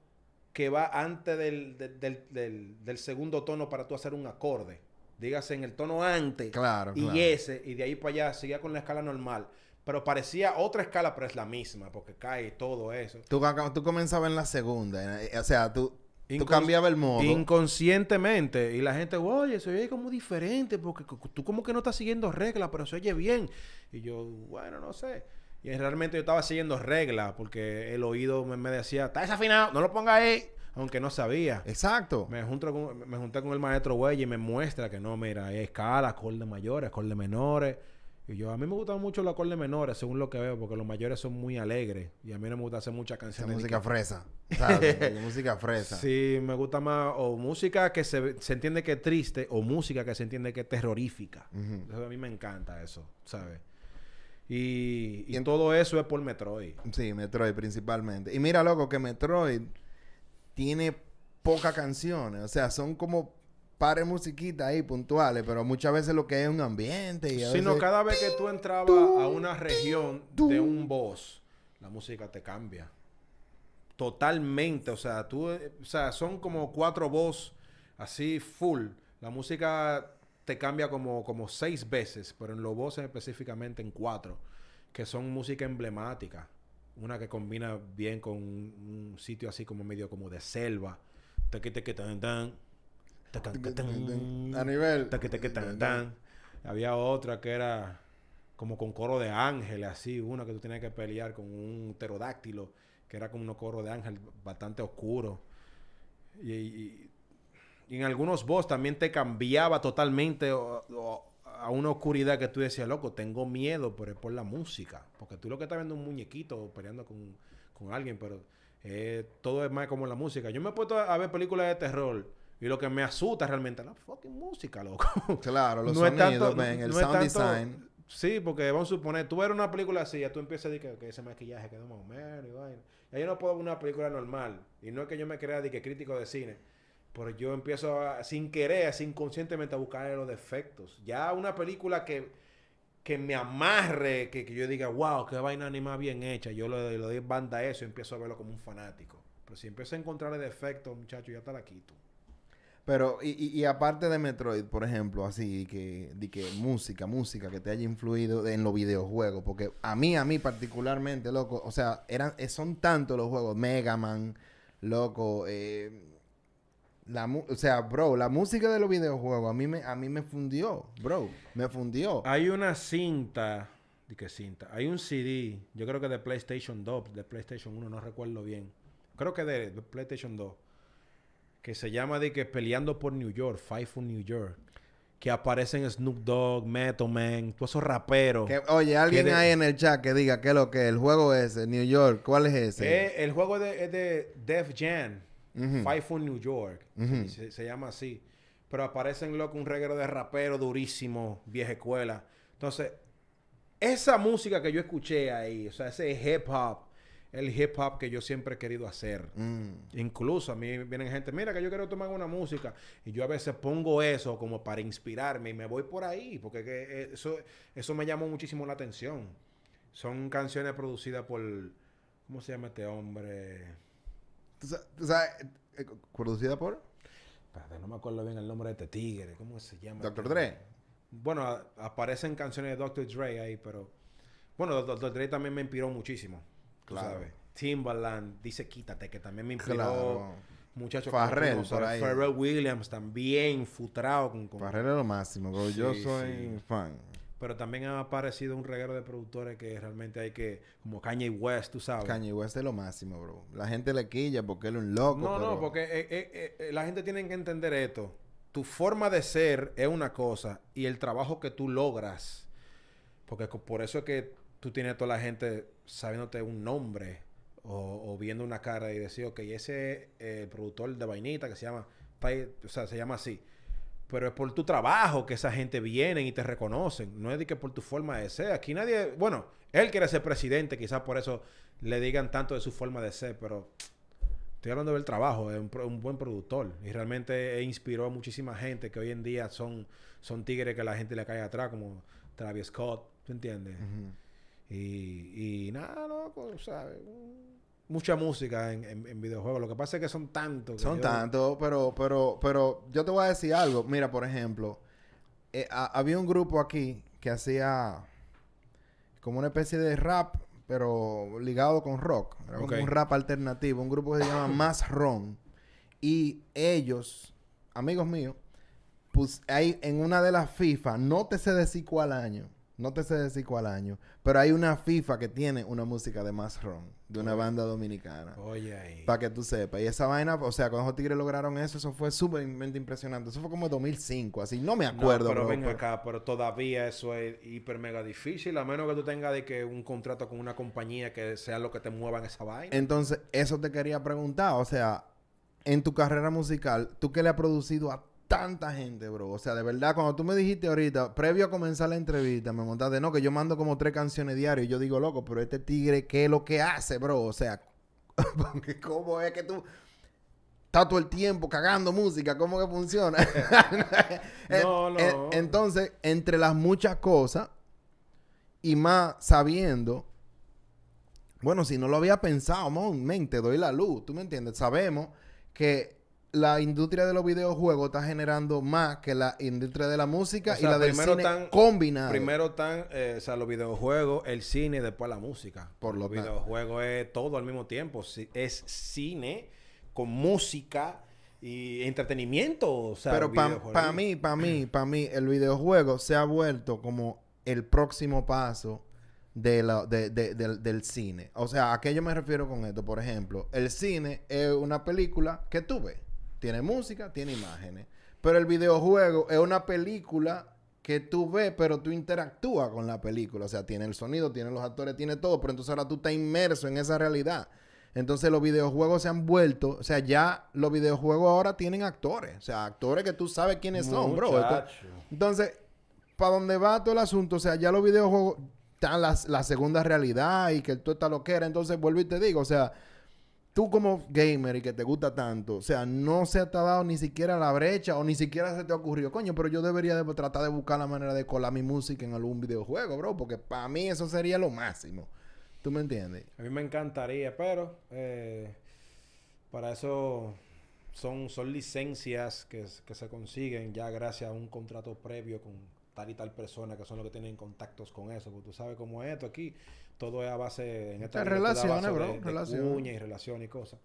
que va antes del, del, del- segundo tono para tú hacer un acorde. Dígase en el tono antes Claro, y claro. ese, y de ahí para allá seguía con la escala normal. Pero parecía otra escala, pero es la misma, porque cae todo eso. Tú, tú comenzabas en la segunda. eh, O sea, tú, tú cambiabas el modo. Inconscientemente. Y la gente, oye, se oye como diferente, porque tú como que no estás siguiendo reglas, pero se oye bien. Y yo, bueno, no sé. Y realmente yo estaba siguiendo reglas, porque el oído me, me decía, está desafinado, no lo ponga ahí. Aunque no sabía. Exacto. Me, junto con, me junté con el maestro Güey y me muestra que no, mira, hay escala, acordes mayores, acordes menores. Y yo, a mí me gustan mucho los acordes menores, según lo que veo, porque los mayores son muy alegres. Y a mí no me gusta hacer muchas canciones. de música que- fresa. ¿Sabes? *laughs* música fresa. Sí, me gusta más o música que se, se entiende que es triste o música que se entiende que es terrorífica. Ujú. Eso a mí me encanta eso, ¿sabes? Y, y Y en- todo eso es por Metroid. Sí, Metroid principalmente. Y mira, loco, que Metroid tiene pocas canciones. O sea, son como pares musiquitas ahí puntuales, pero muchas veces lo que es un ambiente y a Sino veces- cada vez que tú entrabas a una región de un boss, la música te cambia. Totalmente. O sea, tú, eh, o sea, son como cuatro boss así full. La música te cambia como, como seis veces, pero en los bosses específicamente en cuatro, que son música emblemática. Una que combina bien con un, un sitio así como medio como de selva. A nivel. Había otra que era como con coro de ángeles, así, una que tú tenías que pelear con un pterodáctilo, que era como un coro de ángel bastante oscuro. Y, y- y en algunos boss también te cambiaba totalmente o- o a una oscuridad que tú decías, loco, tengo miedo, es por la música. Porque tú lo que estás viendo es un muñequito peleando con, con alguien, pero eh, todo es más como la música. Yo me he puesto a ver películas de terror y lo que me asusta realmente es la fucking música, loco. *laughs* Claro, los No es sonidos, tanto- ven, el no sound tanto- design. Sí, porque vamos a suponer, tú ves una película así, ya tú empiezas a decir que, que ese maquillaje quedó más o menos y vaina. Ya yo no puedo ver una película normal. Y no es que yo me crea de que crítico de cine. Pero yo empiezo sin querer, así inconscientemente a buscar los defectos. Ya una película que, que me amarre, que, que yo diga, wow, qué vaina animada bien hecha. Yo le, doy banda a eso y empiezo a verlo como un fanático. Pero si empiezo a encontrarle defectos, muchacho, ya te la quito. Pero, y, y, y aparte de Metroid, por ejemplo, así, que, de que música, música que te haya influido en los videojuegos, porque a mí, a mí particularmente, loco, o sea, eran, son tantos los juegos, Mega Man, loco, eh, La mu- o sea, bro, la música de los videojuegos a mí me, a mí me fundió, bro. Me fundió. Hay una cinta. ¿De qué cinta? Hay un CD. Yo creo que de PlayStation 2, de PlayStation 1, no recuerdo bien. Creo que de, de PlayStation 2. Que se llama de que Peleando por New York, Fight for New York. Que aparecen Snoop Dogg, Metal Man, todos esos raperos. Que- oye, alguien de- ahí en el chat que diga qué es lo que es el juego ese, New York, ¿cuál es ese? Eh, el juego de, es de Def Jam, Fight for New York. Se llama así. Pero aparecen loco un reguero de rapero durísimo, vieja escuela. Entonces, esa música que yo escuché ahí, o sea, ese hip hop, el hip hop que yo siempre he querido hacer. Mm. Incluso a mí vienen gente, mira que yo quiero tomar una música y yo a veces pongo eso como para inspirarme y me voy por ahí porque que, eh, eso, eso me llamó muchísimo la atención. Son canciones producidas por, ¿cómo se llama este hombre? ¿Tú sa- tú sabes, eh, producida por no me acuerdo bien el nombre de este tigre, ¿cómo se llama? Dr. este Dre? Bueno, aparecen canciones de Dr. Dre ahí, pero bueno, Dr. Dre también me inspiró muchísimo. Claro. sabes. Timbaland dice quítate que también me inspiró. Claro. Muchachos Farrell, como tú, por ¿sabes? ahí. Pharrell Williams también futrado con, con- Farrell es lo máximo, bro. Yo soy sí. fan. Pero también ha aparecido un reguero de productores que realmente hay que como Kanye West, tú sabes. Kanye West es lo máximo, bro. La gente le quilla porque él es un loco. no, no, porque eh, eh, eh, la gente tiene que entender esto. Tu forma de ser es una cosa y el trabajo que tú logras. Porque por eso es que tú tienes a toda la gente sabiéndote un nombre o, o viendo una cara y decir, ok, ese es el productor de vainita que se llama, o sea, se llama así. Pero es por tu trabajo que esa gente viene y te reconocen. No es de que por tu forma de ser. Aquí nadie, bueno, él quiere ser presidente, quizás por eso le digan tanto de su forma de ser, pero Estoy hablando del trabajo, es un, un buen productor y realmente inspiró a muchísima gente que hoy en día son, son tigres que la gente le cae atrás, como Travis Scott, ¿tú entiendes? Y, y nada, loco, ¿sabes? Mucha música en, en- en videojuegos. Lo que pasa es que son tantos. Son yo- tantos, pero, pero, pero yo te voy a decir algo. Mira, por ejemplo, eh, ha- había un grupo aquí que hacía como una especie de rap, pero ligado con rock. Era como un rap alternativo. Un grupo que se llama Más Ron. Y ellos, amigos míos, pues hay en una de las FIFA, no te sé decir cuál año, no te sé decir cuál año, pero hay una FIFA que tiene una música de Más Ron, de una banda dominicana. Oye, ahí. Para que tú sepas. Y esa vaina, o sea, cuando los tigres lograron eso, eso fue súper impresionante. Eso fue como 2005, así. No me No, acuerdo, pero bro, ven pero- acá, pero todavía eso es hiper mega difícil, a menos que tú tengas de que un contrato con una compañía que sea lo que te mueva en esa vaina. Entonces, eso te quería preguntar. O sea, en tu carrera musical, ¿tú qué le has producido a tanta gente, bro? O sea, de verdad, cuando tú me dijiste ahorita, previo a comenzar la entrevista, me montaste, no, que yo mando como tres canciones diarias. Y yo digo, loco, pero este tigre, ¿qué es lo que hace, bro? O sea, *laughs* porque ¿cómo es que tú... Estás todo el tiempo cagando música, ¿cómo que funciona? *laughs* *laughs* No, no. en- entonces, entre las muchas cosas, y más sabiendo, bueno, si no lo había pensado, men, te doy la luz, ¿tú me entiendes? Sabemos que la industria de los videojuegos está generando más que la industria de la música O sea, y la del cine tan- combinada. Primero están, eh, o sea, los videojuegos, el cine y después la música. Por lo los videojuegos es todo al mismo tiempo. Es cine con música y entretenimiento. O sea, Pero para mí, para mí, para mí, el videojuego se ha vuelto como el próximo paso de la- de- de- del, del cine. O sea, ¿a qué yo me refiero con esto? Por ejemplo, el cine es una película que tú ves. Tiene música, tiene imágenes. Pero el videojuego es una película que tú ves, pero tú interactúas con la película. O sea, tiene el sonido, tiene los actores, tiene todo. Pero entonces ahora tú estás inmerso en esa realidad. Entonces los videojuegos se han vuelto, o sea, ya los videojuegos ahora tienen actores, o sea, actores que tú sabes quiénes son, bro. Esto- entonces, para donde va todo el asunto, o sea, ya los videojuegos están la, la segunda realidad y que tú estás lo que era. Entonces, vuelvo y te digo, o sea, tú como gamer y que te gusta tanto, o sea, no se te ha dado ni siquiera la brecha o ni siquiera se te ha ocurrido, coño, pero yo debería de tratar de buscar la manera de colar mi música en algún videojuego, bro, porque para mí eso sería lo máximo. ¿Tú me entiendes? A mí me encantaría, pero eh, para eso son, son licencias que se consiguen ya gracias a un contrato previo con tal y tal persona que son los que tienen contactos con eso. Porque tú sabes cómo es esto aquí. Todo es a base... En esta relaciones, bro, de- de relaciones. cuña y relaciones y cosas.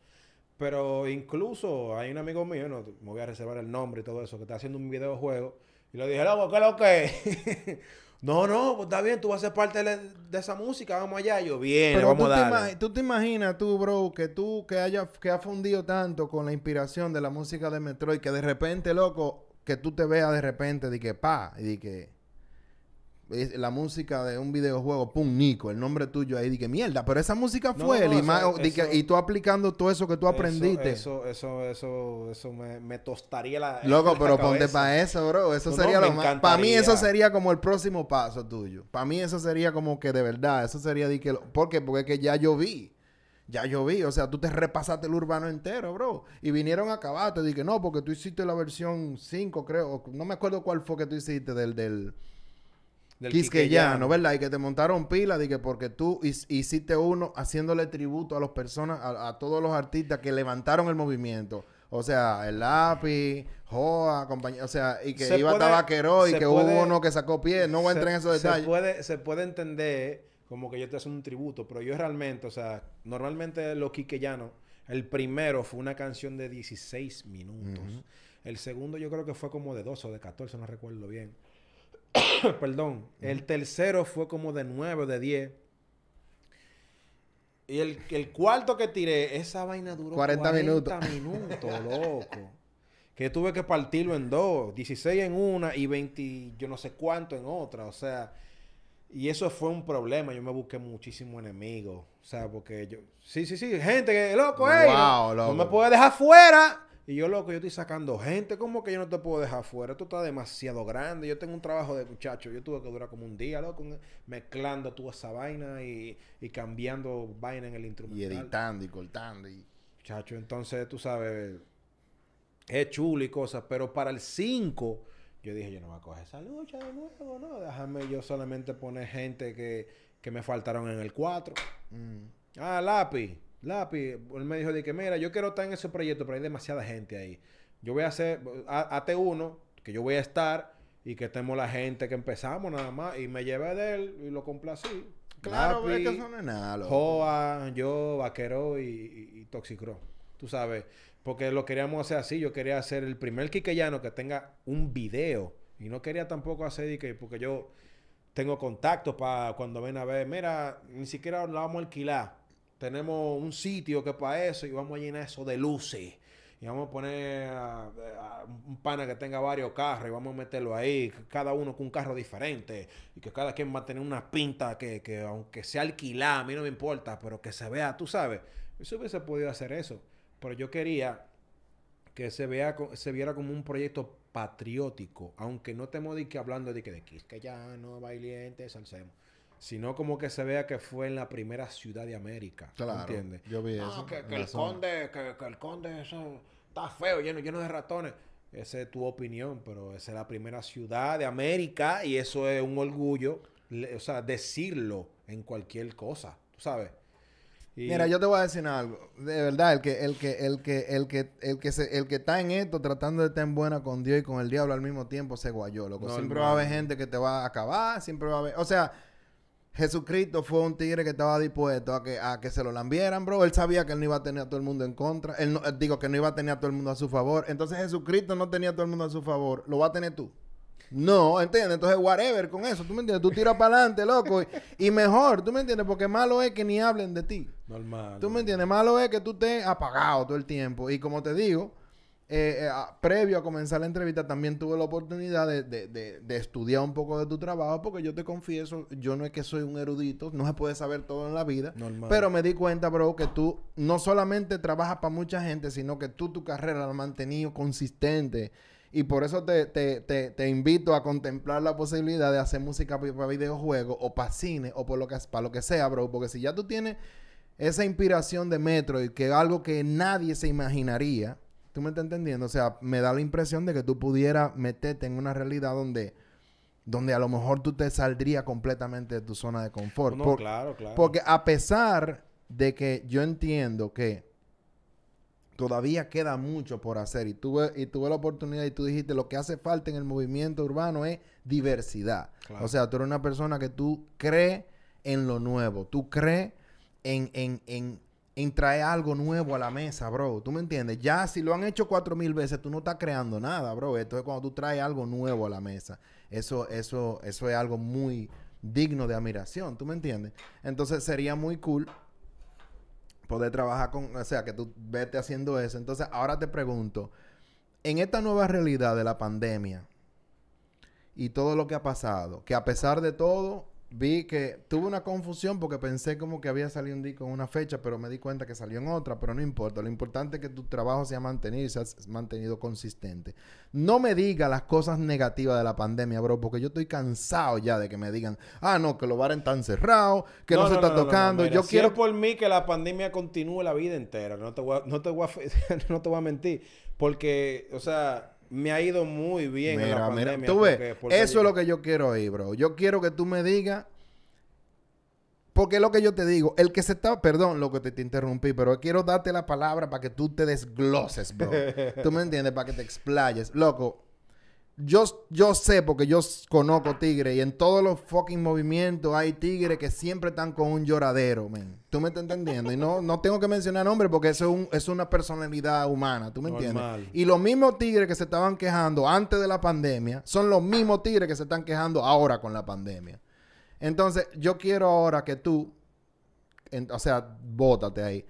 Pero incluso hay un amigo mío, no me voy a reservar el nombre y todo eso, que está haciendo un videojuego. Y le dije, loco, ¿qué es lo que *laughs* No, no, pues está bien, tú vas a ser parte de, esa música, vamos allá. yo, bien, Pero vamos a darle. tú te imaginas tú, bro, que tú que haya que ha fundido tanto con la inspiración de la música de Metroid que de repente, loco, que tú te veas de repente de que pa, y de que la música de un videojuego, pum, Nico, el nombre tuyo ahí, de que mierda, pero esa música No, fue no, él, y, que- y tú aplicando todo eso que tú aprendiste. Eso, eso, eso, eso, me, me tostaría la. *laughs* Loco, la pero ponte cabeza. para eso, bro. Eso No, no, sería lo más. Para mí eso sería como el próximo paso tuyo. Para mí eso sería como que de verdad, eso sería de que... lo- ¿Por qué? Porque es que ya yo vi. Ya yo vi. O sea, tú te repasaste el urbano entero, bro. Y vinieron a acabarte. Dije, no, porque tú hiciste la versión 5, creo. No me acuerdo cuál fue que tú hiciste del... del Del Quisqueyano, ¿verdad? Y que te montaron pila, dije, porque tú hiciste uno haciéndole tributo a los personas, a, a todos los artistas que levantaron el movimiento. O sea, el lápiz, Joa, compañía, o sea, y que Se iba puede- Tabaquero y que puede- hubo uno que sacó pie. No voy a entrar en esos se detalles. Puede, se puede entender como que yo estoy haciendo un tributo, pero yo realmente, o sea, normalmente los quiqueyanos, el primero fue una canción de 16 minutos. Ujú. El segundo yo creo que fue como de 12 o de 14, no recuerdo bien. *coughs* Perdón. El tercero fue como de 9 o de 10. Y el, el cuarto que tiré, esa vaina duró 40 minutos. *laughs* minutos, loco. Que tuve que partirlo en dos. 16 en una y 20, yo no sé cuánto en otra. O sea, y eso fue un problema. Yo me busqué muchísimo enemigo. O sea, porque yo... Sí, sí, sí. Gente que, loco, ey, no- Wow, no, loco. me puedes dejar fuera. Y yo, loco, yo estoy sacando gente. ¿Cómo que yo no te puedo dejar fuera? Esto está demasiado grande. Yo tengo un trabajo de muchacho. Yo tuve que durar como un día, loco, mezclando toda esa vaina y, y cambiando vaina en el Y instrumental. editando y cortando. Y... Chacho, entonces tú sabes, es chulo y cosas, pero para el 5, yo dije, yo no voy a coger esa lucha de nuevo, no, déjame yo solamente poner gente que, que me faltaron en el 4. Mm. Ah, lápiz, lápiz. Él me dijo de que, mira, yo quiero estar en ese proyecto, pero hay demasiada gente ahí. Yo voy a hacer, ha- hazte uno, que yo voy a estar y que estemos la gente que empezamos nada más. Y me llevé de él y lo complací. Claro, pero es que Lápiz, eso no es nada, loco. Joa, yo, Vaquero y, y, y Toxicro. Tú sabes, porque lo queríamos hacer así. Yo quería hacer el primer quiqueyano que tenga un video. Y no quería tampoco hacer que, porque yo tengo contactos para cuando ven a ver, mira, ni siquiera la vamos a alquilar. Tenemos un sitio que para eso y vamos a llenar eso de luces. Y vamos a poner a, un pana que tenga varios carros y vamos a meterlo ahí, cada uno con un carro diferente. Y que cada quien va a tener una pinta que, que aunque sea alquilada, a mí no me importa, pero que se vea, tú sabes. Eso hubiese podido hacer eso. Pero yo quería que se vea se viera como un proyecto patriótico, aunque no estemos de que hablando de que de Quisqueyano, Bailiente, Salsemos, sino como que se vea que fue en la primera ciudad de América, Claro, ¿entiendes? yo vi No, eso que, que el zona. conde, que, que el conde eso está feo, lleno, lleno de ratones. Esa es tu opinión, pero esa es la primera ciudad de América y eso es un orgullo, le- o sea, decirlo en cualquier cosa, tú sabes. Y- Mira, yo te voy a decir algo. De verdad, el que, el que, el que, el que, el que se, el que está en esto tratando de estar en buena con Dios y con el diablo al mismo tiempo se guayó, loco. Normal. Siempre va a haber gente que te va a acabar, siempre va a haber. O sea, Jesucristo fue un tigre que estaba dispuesto a que, a que se lo lambieran, bro. Él sabía que él no iba a tener a todo el mundo en contra. Él no, eh, digo que no iba a tener a todo el mundo a su favor. Entonces Jesucristo no tenía a todo el mundo a su favor. Lo va a tener tú. No, ¿entiendes? Entonces, whatever con eso. ¿Tú me entiendes? Tú tiras para adelante, loco. Y, y mejor, ¿tú me entiendes? Porque malo es que ni hablen de ti. Normal. ¿Tú me entiendes? Malo es que tú estés apagado todo el tiempo. Y como te digo, eh, eh, a- previo a comenzar la entrevista, también tuve la oportunidad de, de- de- de estudiar un poco de tu trabajo, porque yo te confieso, yo no es que soy un erudito, no se puede saber todo en la vida. Normal. Pero me di cuenta, bro, que tú no solamente trabajas para mucha gente, sino que tú tu carrera la has mantenido consistente. Y por eso te, te- te- te invito a contemplar la posibilidad de hacer música para videojuegos o para cine o por lo que, para lo que sea, bro. Porque si ya tú tienes esa inspiración de Metroid, que es algo que nadie se imaginaría, ¿tú me estás entendiendo? O sea, me da la impresión de que tú pudieras meterte en una realidad donde, donde a lo mejor tú te saldrías completamente de tu zona de confort. No, Por- claro, claro. porque a pesar de que yo entiendo que todavía queda mucho por hacer y tuve, y tuve la oportunidad y tú dijiste lo que hace falta en el movimiento urbano es diversidad. Claro. O sea, tú eres una persona que tú crees en lo nuevo, tú crees en, en, en, traer algo nuevo a la mesa, bro. ¿Tú me entiendes? Ya si lo han hecho cuatro mil veces, tú no estás creando nada, bro. Esto es cuando tú traes algo nuevo a la mesa. Eso, eso, eso es algo muy digno de admiración, ¿tú me entiendes? Entonces sería muy cool poder trabajar con, o sea, que tú vete haciendo eso. Entonces, ahora te pregunto, en esta nueva realidad de la pandemia y todo lo que ha pasado, que a pesar de todo, vi que tuve una confusión porque pensé como que había salido un disco en una fecha, pero me di cuenta que salió en otra, pero no importa. Lo importante es que tu trabajo se ha mantenido y se ha mantenido consistente. No me diga las cosas negativas de la pandemia, bro, porque yo estoy cansado ya de que me digan, ah, no, que los bares están cerrados, que no, se está tocando. yo quiero por mí que la pandemia continúe la vida entera. No te voy no te voy *laughs* no te voy a mentir, porque, o sea me ha ido muy bien en la pandemia. Mira, tú ves, eso es lo que yo quiero oír, bro. Yo quiero que tú me digas, porque es lo que yo te digo, el que se está, perdón lo que te, te interrumpí, pero quiero darte la palabra para que tú te desgloses, bro. *laughs* tú me entiendes, para que te explayes. Loco, yo, yo sé porque yo conozco tigres y en todos los fucking movimientos hay tigres que siempre están con un lloradero. ¿Tú me estás entendiendo? Y no, no tengo que mencionar nombres porque eso es, un, es una personalidad humana, ¿tú me entiendes? Y los mismos tigres que se estaban quejando antes de la pandemia son los mismos tigres que se están quejando ahora con la pandemia. Entonces, yo quiero ahora que tú, o sea, bótate ahí,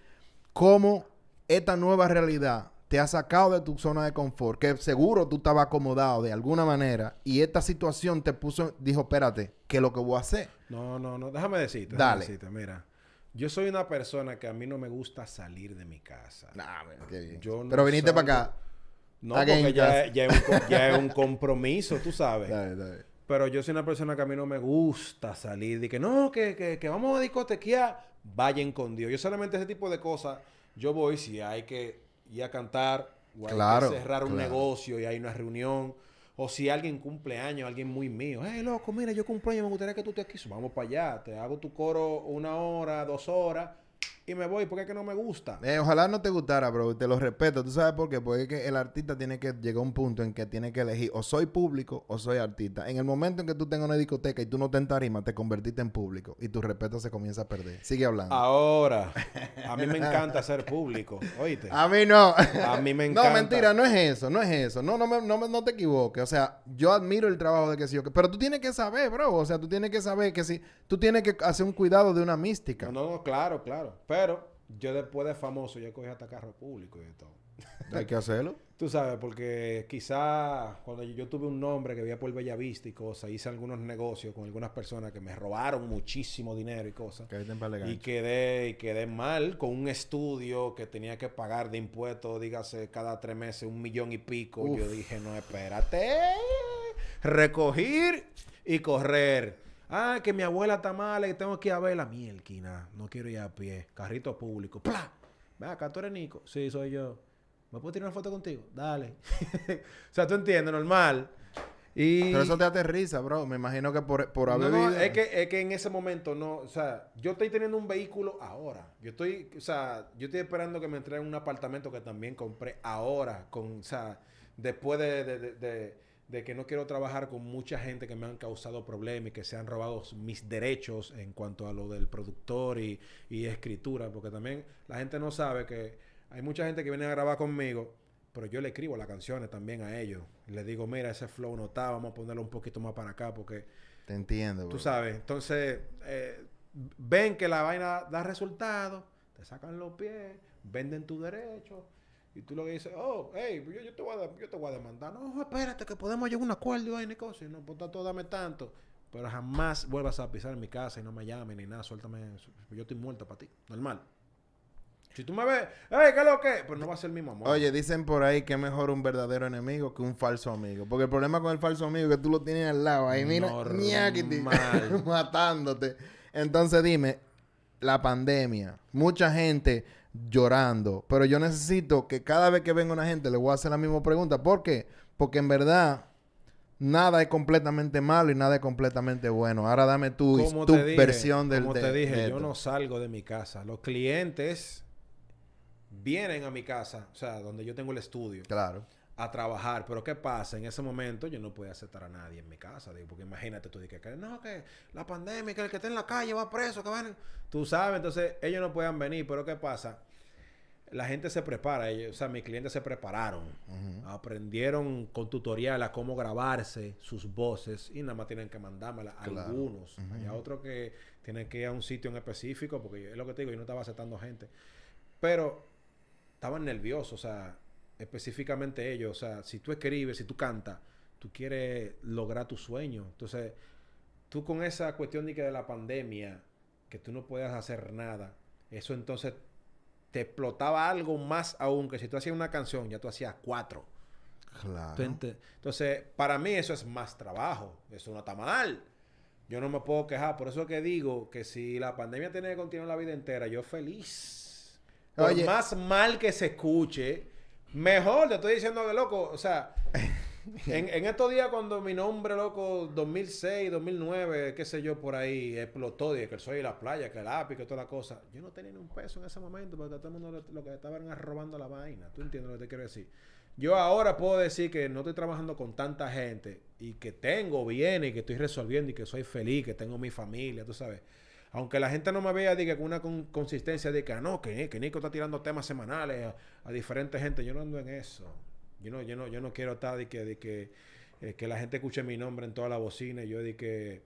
cómo esta nueva realidad te ha sacado de tu zona de confort, que seguro tú estabas acomodado de alguna manera y esta situación te puso, dijo, espérate, ¿qué es lo que voy a hacer? No, no, no, déjame decirte. Dale. Decirte, mira, yo soy una persona que a mí no me gusta salir de mi casa. Nah, qué bien. Pero viniste para acá. No, porque ya, es un, compromiso, tú sabes. *laughs* Dale, dale. Pero yo soy una persona que a mí no me gusta salir. De que no, que, que, que vamos a discotequear. Vayan con Dios. Yo solamente ese tipo de cosas, yo voy si hay que y a cantar, o a cerrar un negocio y hay una reunión, o si alguien cumple años, alguien muy mío, hey loco, mira, yo cumpleaños, me gustaría que tú te aquí, vamos para allá, te hago tu coro una hora, dos horas, y me voy porque es que no me gusta. Eh, ojalá no te gustara, bro. Te lo respeto. ¿Tú sabes por qué? Porque es que el artista tiene que llegar a un punto en que tiene que elegir o soy público o soy artista. En el momento en que tú tengas una discoteca y tú no te entarimas, te convertiste en público y tu respeto se comienza a perder. Sigue hablando. Ahora, a mí me *laughs* encanta ser público. Oíste. A mí no. A mí me encanta. No, mentira, no es eso, no es eso. No, no, me, no, no te equivoques. O sea, yo admiro el trabajo de que sí, pero tú tienes que saber, bro. O sea, tú tienes que saber que si tú tienes que hacer un cuidado de una mística. No, no, claro, claro. Pero yo después de famoso, yo cogí hasta carro público y todo. Hay que hacerlo. *laughs* Tú sabes, porque quizá cuando yo tuve un nombre que había por Bellavista y cosas, hice algunos negocios con algunas personas que me robaron muchísimo dinero y cosas. y quedé, y quedé mal con un estudio que tenía que pagar de impuestos, dígase, cada tres meses un millón y pico. Yo dije, no, espérate. Recoger y correr. Ah, que mi abuela está mala y tengo que ir a ver la mielquina. No quiero ir a pie. Carrito público. ¡Pla! Ve acá, tú eres Nico. Sí, soy yo. ¿Me puedo tirar una foto contigo? Dale. *laughs* o sea, tú entiendes, normal. Y... Pero eso te aterriza, bro. Me imagino que por, por haber no, es que, es que en ese momento no... O sea, yo estoy teniendo un vehículo ahora. Yo estoy... O sea, yo estoy esperando que me entreguen un apartamento que también compré ahora. Con... O sea, después de de que no quiero trabajar con mucha gente que me han causado problemas y que se han robado mis derechos en cuanto a lo del productor y, escritura, porque también la gente no sabe que hay mucha gente que viene a grabar conmigo, pero yo le escribo las canciones también a ellos. Y les digo, mira, ese flow no está, vamos a ponerlo un poquito más para acá, porque... Te entiendo. Tú sabes, entonces, eh, ven que la vaina da resultados, te sacan los pies, venden tu derecho y tú lo que dices, oh, hey, yo, yo, te voy a, yo te voy a demandar. No, espérate, que podemos llegar a un acuerdo y negocio. No, por tanto, dame tanto. Pero jamás vuelvas a pisar en mi casa y no me llames ni nada. Suéltame. Yo estoy muerto para ti. Normal. Si tú me ves, hey, ¿qué es lo que? Pues no va a ser el mismo amor. Oye, dicen por ahí que es mejor un verdadero enemigo que un falso amigo. Porque el problema con el falso amigo es que tú lo tienes al lado. Ahí mira, *laughs* matándote. Entonces dime, la pandemia, mucha gente llorando. Pero yo necesito que cada vez que venga una gente le voy a hacer la misma pregunta. ¿Por qué? Porque en verdad nada es completamente malo y nada es completamente bueno. Ahora dame tu, tu versión del Como te dije, yo no salgo de mi casa. Los clientes vienen a mi casa, o sea, donde yo tengo el estudio. Claro. A trabajar. Pero ¿qué pasa? En ese momento yo no podía aceptar a nadie en mi casa. Digo, porque imagínate tú, dices que no, que la pandemia, que el que está en la calle va preso, que van... Tú sabes, entonces ellos no podían venir. Pero ¿qué pasa? La gente se prepara. Ellos, o sea, mis clientes se prepararon. Aprendieron con tutorial a cómo grabarse sus voces. Y nada más tienen que mandármela. Algunos. Hay otros que tienen que ir a un sitio en específico. Porque es lo que te digo, yo no estaba aceptando gente. Pero estaban nerviosos. O sea específicamente ellos. O sea, si tú escribes, si tú cantas, tú quieres lograr tu sueño. Entonces, tú con esa cuestión de que de la pandemia, que tú no puedes hacer nada, eso entonces te explotaba algo más aún que si tú hacías una canción, ya tú hacías cuatro. Claro. Entonces, para mí eso es más trabajo. Eso no está mal. Yo no me puedo quejar. Por eso que digo que si la pandemia tiene que continuar la vida entera, yo feliz. Por más mal que se escuche, Mejor, te estoy diciendo que loco, o sea, *laughs* en, estos días cuando mi nombre, loco, 2006, 2009, qué sé yo, por ahí, explotó, dije que soy de la playa, que el API, que toda la cosa. Yo no tenía ni un peso en ese momento porque todo el mundo lo, que estaban robando la vaina. ¿Tú entiendes lo que te quiero decir? Yo ahora puedo decir que no estoy trabajando con tanta gente y que tengo bien y que estoy resolviendo y que soy feliz, que tengo mi familia, tú sabes aunque la gente no me vea diga, con una consistencia de que, ah, no, que, que Nico está tirando temas semanales a, diferentes gente, yo no ando en eso. Yo no, yo no, yo no quiero estar de que, de que, eh, que la gente escuche mi nombre en toda la bocina y yo de que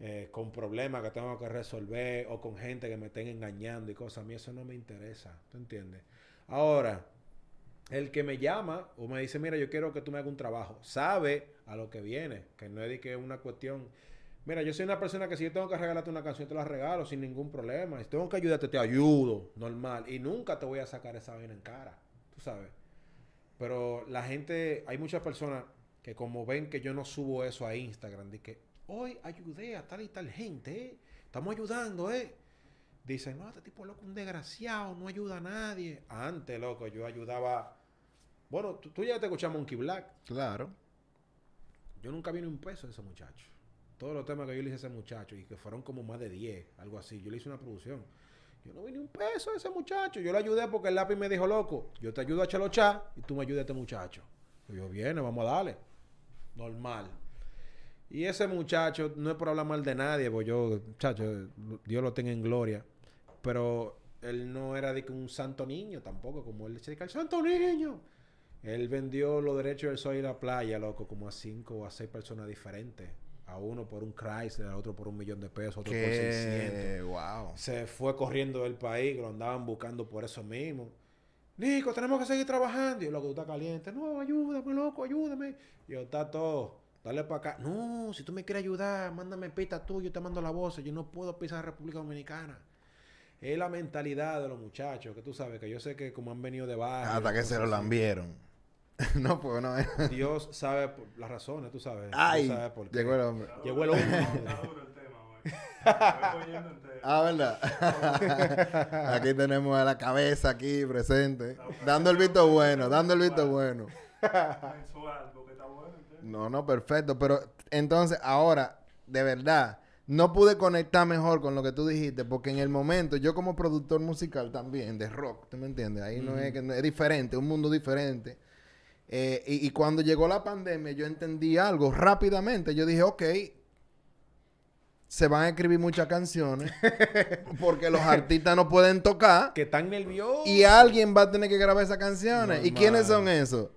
eh, con problemas que tengo que resolver o con gente que me estén engañando y cosas. A mí eso no me interesa. ¿Tú entiendes? Ahora, el que me llama o me dice, mira, yo quiero que tú me hagas un trabajo, sabe a lo que viene, que no es de que es una cuestión Mira, yo soy una persona que si yo tengo que regalarte una canción, te la regalo sin ningún problema. Si tengo que ayudarte, te ayudo, normal. Y nunca te voy a sacar esa vaina en cara, tú sabes. Pero la gente, hay muchas personas que como ven que yo no subo eso a Instagram, de que hoy ayudé a tal y tal gente, ¿eh? estamos ayudando, ¿eh? Dicen, no, este tipo loco, un desgraciado, no ayuda a nadie. Antes, loco, yo ayudaba. Bueno, tú, tú ya te escuchas Monkey Black. Claro. Yo nunca vi ni un peso de ese muchacho todos los temas que yo le hice a ese muchacho y que fueron como más de 10, algo así. Yo le hice una producción. Yo no vi ni un peso a ese muchacho. Yo le ayudé porque el lápiz me dijo, loco, yo te ayudo a chalochar y tú me ayudas a este muchacho. yo, viene, vamos a darle. Normal. Y ese muchacho, no es por hablar mal de nadie, porque yo, muchacho, Dios lo tenga en gloria. Pero él no era de un santo niño tampoco, como él decía, el santo niño. Él vendió los derechos del sol y la playa, loco, como a cinco o a seis personas diferentes a uno por un Chrysler, a otro por un millón de pesos, otro por 600. Wow. Se fue corriendo del país, lo andaban buscando por eso mismo. Nico, tenemos que seguir trabajando. Y lo que está caliente. No, ayúdame, loco, ayúdame. Y yo, está todo. Dale para acá. No, si tú me quieres ayudar, mándame pita tú, yo te mando la voz. Yo no puedo pisar República Dominicana. Es la mentalidad de los muchachos, que tú sabes, que yo sé que como han venido de baja. Hasta que se lo lambieron. *laughs* no, pues no. Dios sabe las razones, tú sabes. Ay, por qué. llegó el hombre. Llegó el hombre. ah, ¿verdad? *laughs* aquí tenemos a la cabeza aquí presente. Dando el visto bueno, dando el visto bueno. No, no, perfecto. Pero entonces, ahora, de verdad, no pude conectar mejor con lo que tú dijiste, porque en el momento, yo como productor musical también, de rock, ¿tú me entiendes? Ahí no es que es diferente, un mundo diferente. Eh, y, cuando llegó la pandemia, yo entendí algo rápidamente. Yo dije, ok, se van a escribir muchas canciones *laughs* porque los artistas no pueden tocar. Que están nerviosos. Y alguien va a tener que grabar esas canciones. ¿Y quiénes son esos?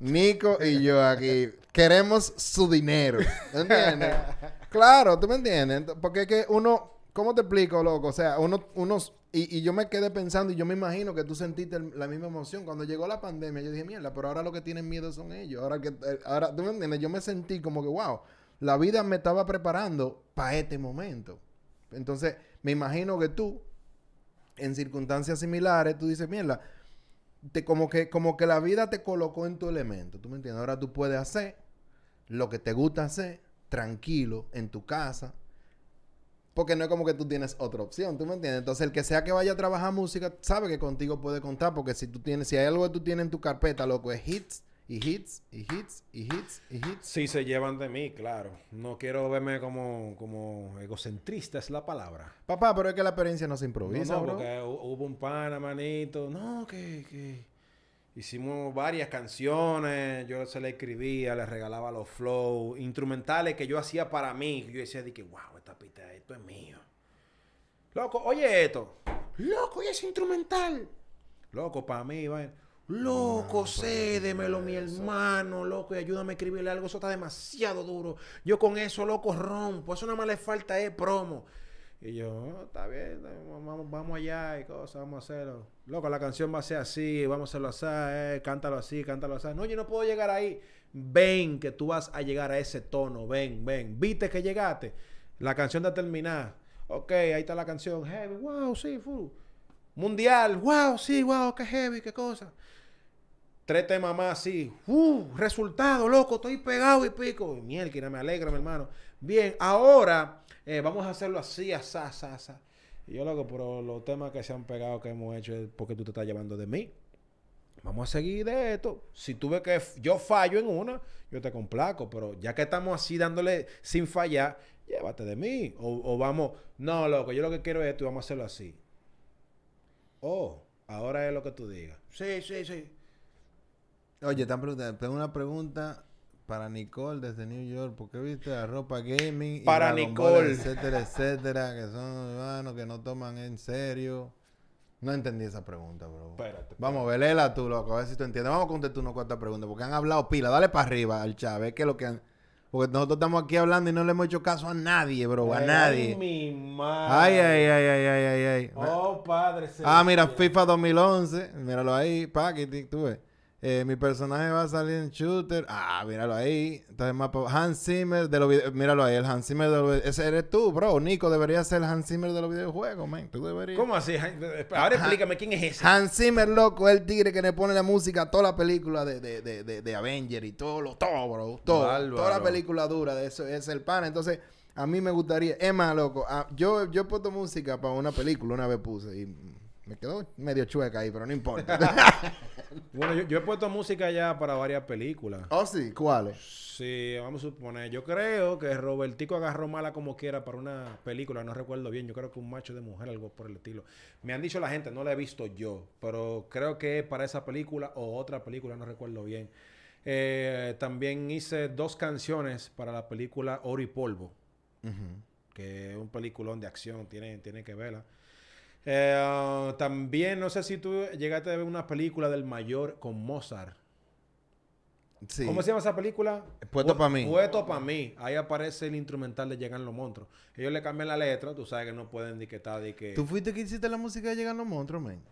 Nico y *laughs* yo aquí. Queremos su dinero. ¿Entiendes? *laughs* claro, ¿tú me entiendes? Porque es que uno ¿Cómo te explico, loco? O sea, uno, unos... Y, yo me quedé pensando y yo me imagino que tú sentiste la misma emoción. Cuando llegó la pandemia, yo dije, mierda, pero ahora lo que tienen miedo son ellos. Ahora que... Eh, ahora, ¿tú me entiendes? Yo me sentí como que, wow, la vida me estaba preparando para este momento. Entonces, me imagino que tú, en circunstancias similares, tú dices, mierda, te, como, que, como que la vida te colocó en tu elemento. ¿Tú me entiendes? Ahora tú puedes hacer lo que te gusta hacer, tranquilo, en tu casa, porque no es como que tú tienes otra opción, ¿tú me entiendes? Entonces, el que sea que vaya a trabajar música, sabe que contigo puede contar. Porque si tú tienes, si hay algo que tú tienes en tu carpeta, loco, es hits y hits y hits y hits y hits. Sí, se llevan de mí, claro. No quiero verme como, como egocentrista, es la palabra. Papá, pero es que la experiencia no se improvisa, no, no, porque hubo un pana, manito. No, que, que Hicimos varias canciones, yo se le escribía, le regalaba los flows, instrumentales que yo hacía para mí. Yo decía de que, wow, esta pista, esto es mío. Loco, oye esto. Loco, y es instrumental. Loco, para mí, vaina. Loco, cédemelo, mi hermano, loco, y ayúdame a escribirle algo. Eso está demasiado duro. Yo con eso, loco, rompo. Eso nada más le falta es promo. Y yo, "Oh, está bien, vamos, vamos allá y cosas, vamos a hacerlo. Loco, la canción va a ser así, vamos a hacerlo así, eh, cántalo así, cántalo así. No, yo no puedo llegar ahí. Ven que tú vas a llegar a ese tono, ven, ven. ¿Viste que llegaste? La canción está terminada. Ok, ahí está la canción. Heavy, wow, sí, full. Mundial, wow, sí, wow, qué heavy, qué cosa. Tres temas más así. Uh, resultado, loco, estoy pegado y pico. Mierda, me alegra, mi hermano. Bien, ahora eh, vamos a hacerlo así, asá, asá, asá. Y yo, loco, pero los temas que se han pegado, que hemos hecho, es porque tú te estás llevando de mí. Vamos a seguir de esto. Si tú ves que yo fallo en una, yo te complaco. Pero ya que estamos así dándole sin fallar, llévate de mí. O, o vamos, no, loco, yo lo que quiero es esto y vamos a hacerlo así. Oh, ahora es lo que tú digas. Sí, sí, sí. Oye, están preguntando, tengo una pregunta para Nicole desde New York. ¿Por qué viste la ropa gaming? y Para Ball, Nicole. etcétera, etcétera, que son hermanos que no toman en serio. No entendí esa pregunta, bro. Espérate. Vamos, velela tú, loco, a ver si tú entiendes. Vamos a contestar unas cuantas preguntas, porque han hablado pila. Dale para arriba al Chávez, que lo que han... Porque nosotros estamos aquí hablando y no le hemos hecho caso a nadie, bro, a Ay, nadie. mi madre. Ay, ay, ay, ay, ay, ay, ay. Oh, padre. Ah, mira. FIFA 2011. Míralo ahí, paquete, tú ves. Eh, mi personaje va a salir en shooter. Ah, míralo ahí. Entonces, mapa. Hans Zimmer de los videos. Míralo ahí, el Hans Zimmer de los videos. Ese eres tú, bro. Nico debería ser el Hans Zimmer de los videojuegos, man. Tú deberías. ¿Cómo así? Ahora explícame quién es ese. Hans Zimmer, loco, el tigre que le pone la música a toda la película de, de, de, de, de Avenger y todo, lo, todo, bro. Todo. Bárbaro. Toda la película dura de eso es el pan. Entonces, a mí me gustaría. Es más, loco, ah, yo, yo he puesto música para una película, una vez puse y me quedó medio chueca ahí, pero no importa. *laughs* Bueno, yo, yo he puesto música ya para varias películas. oh, sí, ¿cuáles? Sí, vamos a suponer. Yo creo que Robertico agarró mala como quiera para una película, no recuerdo bien. Yo creo que un macho de mujer, algo por el estilo. Me han dicho la gente, no la he visto yo, pero creo que es para esa película o otra película, no recuerdo bien. Eh, también hice dos canciones para la película Oro y Polvo, que es un peliculón de acción, tiene, tiene que verla. Eh, ah, también no sé si tú llegaste a ver una película del mayor con Mozart. Sí. ¿Cómo se llama esa película? Puesto Pu- pa' mí. Puesto para mí. Ahí aparece el instrumental de Llegan los Monstruos. Ellos le cambian la letra, tú sabes que no pueden etiquetar de que... ¿Tú fuiste que hiciste la música de Llegan los Monstruos, man?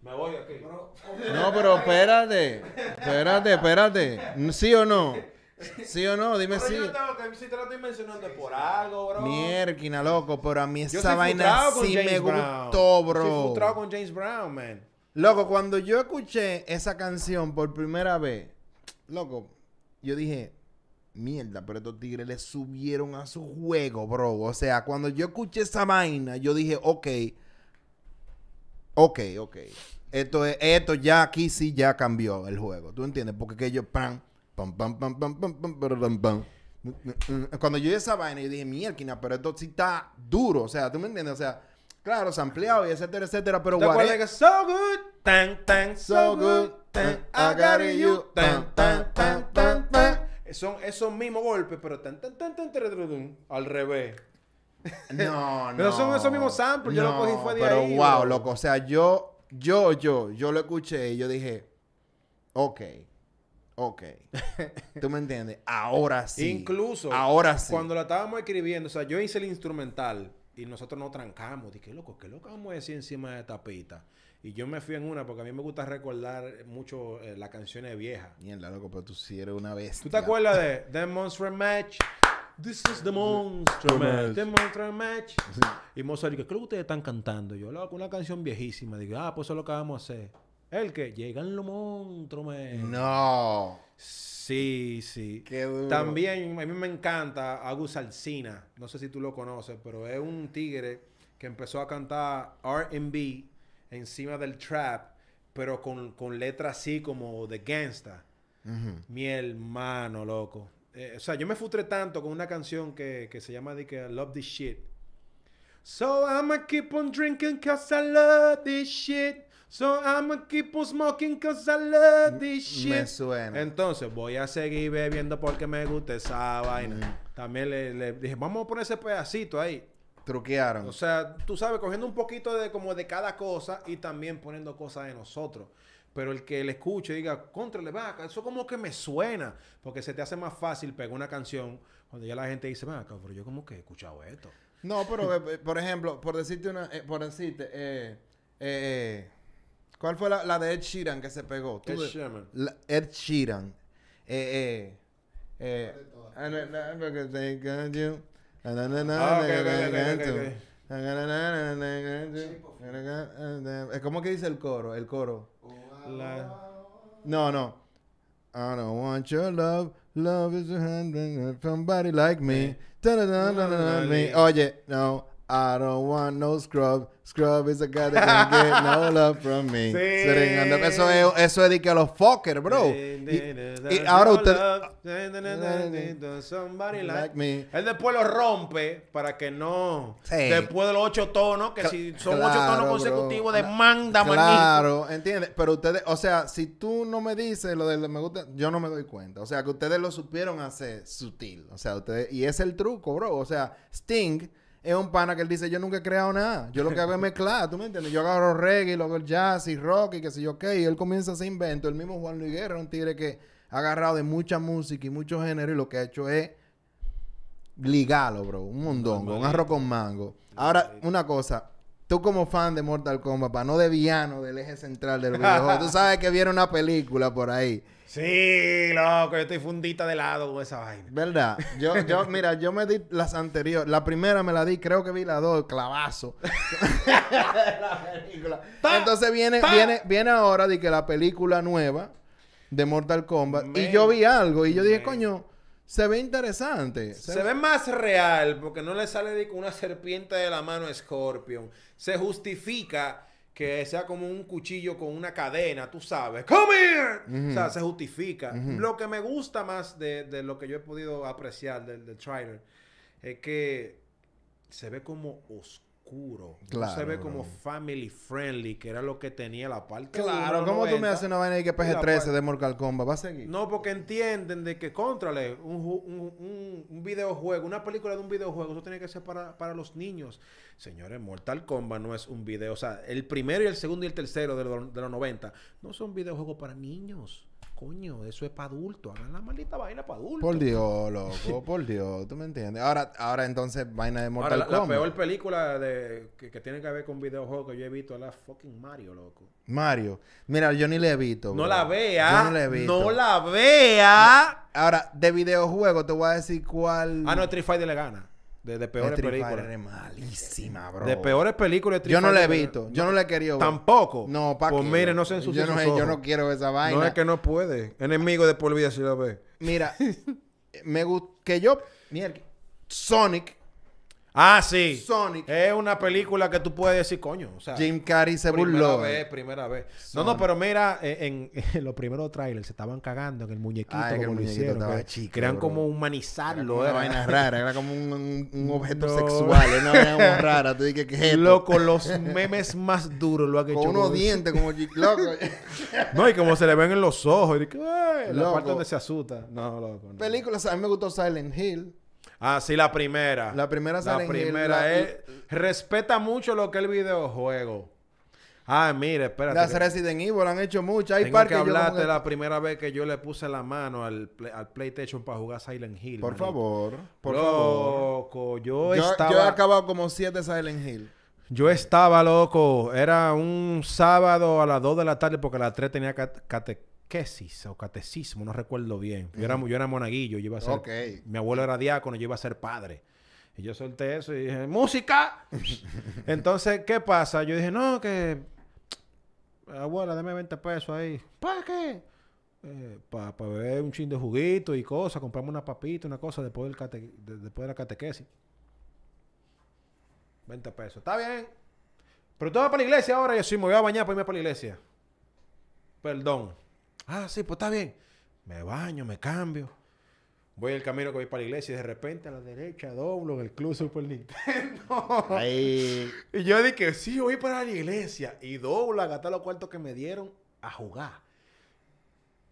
Me voy aquí. No, pero espérate. Espérate, espérate. ¿Sí o no? ¿Sí o no? Dime Pero sí. yo tengo que, si te lo estoy mencionando por algo, bro. Mierquina, loco, pero a mí Yo esa vaina sí James me Brown. gustó, bro. frustrado con James Brown, man. Loco, cuando yo escuché esa canción por primera vez, loco, yo dije, mierda, pero estos tigres le subieron a su juego, bro. O sea, cuando yo escuché esa vaina, yo dije, ok, ok, ok. Esto, es, esto ya aquí sí ya cambió el juego. ¿Tú entiendes? Porque que yo, pam, Pam, pam, pam, pam, pam, pam, pam, pam. Cuando yo vi esa vaina, yo dije, mierda, pero esto sí está duro. O sea, ¿tú me entiendes? O sea, claro, se ampliado y etcétera, etcétera, pero guay. Guare... Like so good, tan, tan, so good, tan, I got you, tan, tan, tan, tan, tan. Son esos mismos golpes, pero tan, tan, tan, tan, tan, al revés. No, no. Pero son esos mismos samples, no, yo lo cogí fue de pero ahí. Pero wow, bro. loco, o sea, yo, yo, yo, yo lo escuché y yo dije, ok ok. ¿Tú me entiendes? Ahora sí. Incluso Ahora sí. cuando la estábamos escribiendo, o sea, yo hice el instrumental y nosotros nos trancamos. Dije, loco, ¿qué loco vamos a decir encima de esta pista? Y yo me fui en una porque a mí me gusta recordar mucho eh, las canciones viejas. Mierda, loco, pero tú sí eres una bestia. ¿Tú te acuerdas de The Monster Match? This is the Monster Match. The Monster Match. Y Mozart dice, ¿qué es lo que ustedes están cantando? Yo, loco, una canción viejísima. Digo, ah, pues eso es lo que vamos a hacer. El que llegan los monstruos, man. No. Sí, sí. Qué duro. También a mí me encanta Agus Alsina. No sé si tú lo conoces, pero es un tigre que empezó a cantar R&B encima del trap, pero con, con letras así como de gangsta. Ujú. Mi hermano, loco. Eh, o sea, yo me frustré tanto con una canción que, que se llama de que I Love This Shit. So I'ma keep on drinking cause I love this shit. So I'ma keep on smoking cause I love this shit. Me suena. Entonces voy a seguir bebiendo porque me gusta esa vaina. Mm. También le, le dije, vamos a poner ese pedacito ahí. Truquearon. O sea, tú sabes, cogiendo un poquito de como de cada cosa y también poniendo cosas de nosotros. Pero el que le escuche diga, contra le vaca, eso como que me suena. Porque se te hace más fácil pegar una canción cuando ya la gente dice, vaca, pero yo como que he escuchado esto. No, pero eh, eh, por ejemplo, por decirte una, eh, por decirte, eh, eh, ¿cuál fue la, la de Ed Sheeran que se pegó? Ed Sheeran. la- Ed Sheeran. Eh, eh, eh, Ah. ¿Cómo que dice el coro? El coro. La- No, no. I don't want your love. Love is a hand of somebody like me. Oye, no. I don't want no scrub. Scrub is a guy that can get no *laughs* love from me. Sí. Eso es, eso es de que a los fuckers, bro. Y, y ahora usted. Somebody Like me. Él después lo rompe para que no. Sí. Después de los ocho tonos, que si son claro, ocho tonos bro. consecutivos, Cla- demanda, manito. Claro, ¿entiendes? Pero ustedes, o sea, si tú no me dices lo del me gusta, yo no me doy cuenta. O sea, que ustedes lo supieron hacer sutil. O sea, ustedes, y es el truco, bro. O sea, Sting es un pana que él dice, yo nunca he creado nada. Yo lo que hago es mezclar, ¿tú me entiendes? Yo agarro reggae, luego el jazz y rock y qué sé yo qué. Y él comienza a hacer invento. El mismo Juan Luis Guerra un tigre que ha agarrado de mucha música y muchos géneros y lo que ha hecho es ligarlo, bro. Un mondongo, un arroz con mango. Ahora, una cosa. Tú como fan de Mortal Kombat, para no de villano del eje central del videojuego, tú sabes que viene una película por ahí. Sí, loco, yo estoy fundita de lado con esa vaina. ¿Verdad? Yo, yo, *laughs* mira, yo me di las anteriores. La primera me la di, creo que vi la dos, clavazo. *laughs* la película. Pa, Entonces viene, pa. viene, viene ahora de que la película nueva de Mortal Kombat. Y yo vi algo y yo dije, coño, se ve interesante. Se ve más real porque no le sale de una serpiente de la mano a Scorpion. Se justifica que sea como un cuchillo con una cadena, tú sabes. ¡Come here! O sea, se justifica. Lo que me gusta más de, de lo que yo he podido apreciar del, del trailer es que se ve como oscuro. No Claro, se ve como family friendly, que era lo que tenía la parte Claro, ¿cómo tú me 90, haces una vaina de que y la PG-13 parte- de Mortal Kombat? ¿Va a seguir? no, porque entienden de que, contrale, un, un, un- un videojuego, una película de un videojuego, eso tiene que ser para, para los niños. Señores, Mortal Kombat no es un video, o sea, el primero y el segundo y el tercero de, los- de los 90 no son videojuegos para niños. Coño, eso es para adultos. Hagan la maldita vaina para adultos. Por Dios, loco, por Dios, tú me entiendes. Ahora, ahora entonces, vaina de Ahora, Mortal la, la Kombat. peor película de, que, que tiene que ver con videojuegos que yo he visto es la fucking Mario, loco. Mario. Mira, yo ni le he visto. No la vea. Yo no la he visto. No la vea. Ahora, de videojuego te voy a decir cuál. Ah, no, Street Fighter le gana. De, de peores Street películas. Fighter es malísima, bro. De peores películas. Yo no la he visto. Yo no la he querido ver. Tampoco. No, ¿para Pues qué? mire, no se ensucie yo no, sus yo ojos. no quiero esa vaina. No es que no puede. Enemigo de por vida si la ve. Mira, me gusta que yo. Mierda. *laughs* Sonic. Ah, sí. Sonic. Es una película que tú puedes decir, coño. O sea, Jim Carrey se primera burló. vez, primera vez. No, no, pero mira, en, en- *laughs* en los primeros trailers se estaban cagando en el muñequito Ah, es que como el muñequito hicieron. estaba chico, Querían como Era humanizarlo. como una era. vaina *laughs* rara, era como un, objeto No. sexual, era una vaina *laughs* rara. Tú dices, ¿qué es? Loco, los memes más duros lo han hecho. Con unos dientes como loco. No, y como se le ven en los ojos. Y "Ay", la parte donde se asusta. No, loco. no. Películas, a mí me gustó Silent Hill. Ah, sí, la primera. La primera La Silent Hill, primera la- es... Respeta mucho lo que es el videojuego. Ah, mire, espérate. Las que Resident Evil han hecho muchas. Hay tengo que yo hablarte la primera vez que yo le puse la mano al, play- al PlayStation para jugar Silent Hill. Por manito. favor, por favor. Loco, yo, Yo, estaba... yo he acabado como siete Silent Hill. Yo estaba loco. Era un sábado a las 2 de la tarde porque a las 3 tenía cat- catequesis o catecismo, no recuerdo bien. Yo, era, yo era monaguillo, yo iba a ser... Ok. Mi abuelo era diácono, yo iba a ser padre. Y yo solté eso y dije, ¡música! *laughs* Entonces, ¿qué pasa? Yo dije, no, que... Abuela, dame 20 pesos ahí. ¿Para qué? para beber un chin de juguito y cosas, comprarme una papita, una cosa después, del cate- de- después de la catequesis. 20 pesos. Está bien. Pero tú vas para la iglesia ahora. Yo sí, me voy a bañar para irme para la iglesia. Perdón. Ah, sí, pues está bien. Me baño, me cambio. Voy el camino que voy para la iglesia y de repente a la derecha doblo en el Club Super Nintendo. *laughs* Ahí. y yo dije, sí, voy para la iglesia. Y doblo a gastar los cuartos que me dieron a jugar.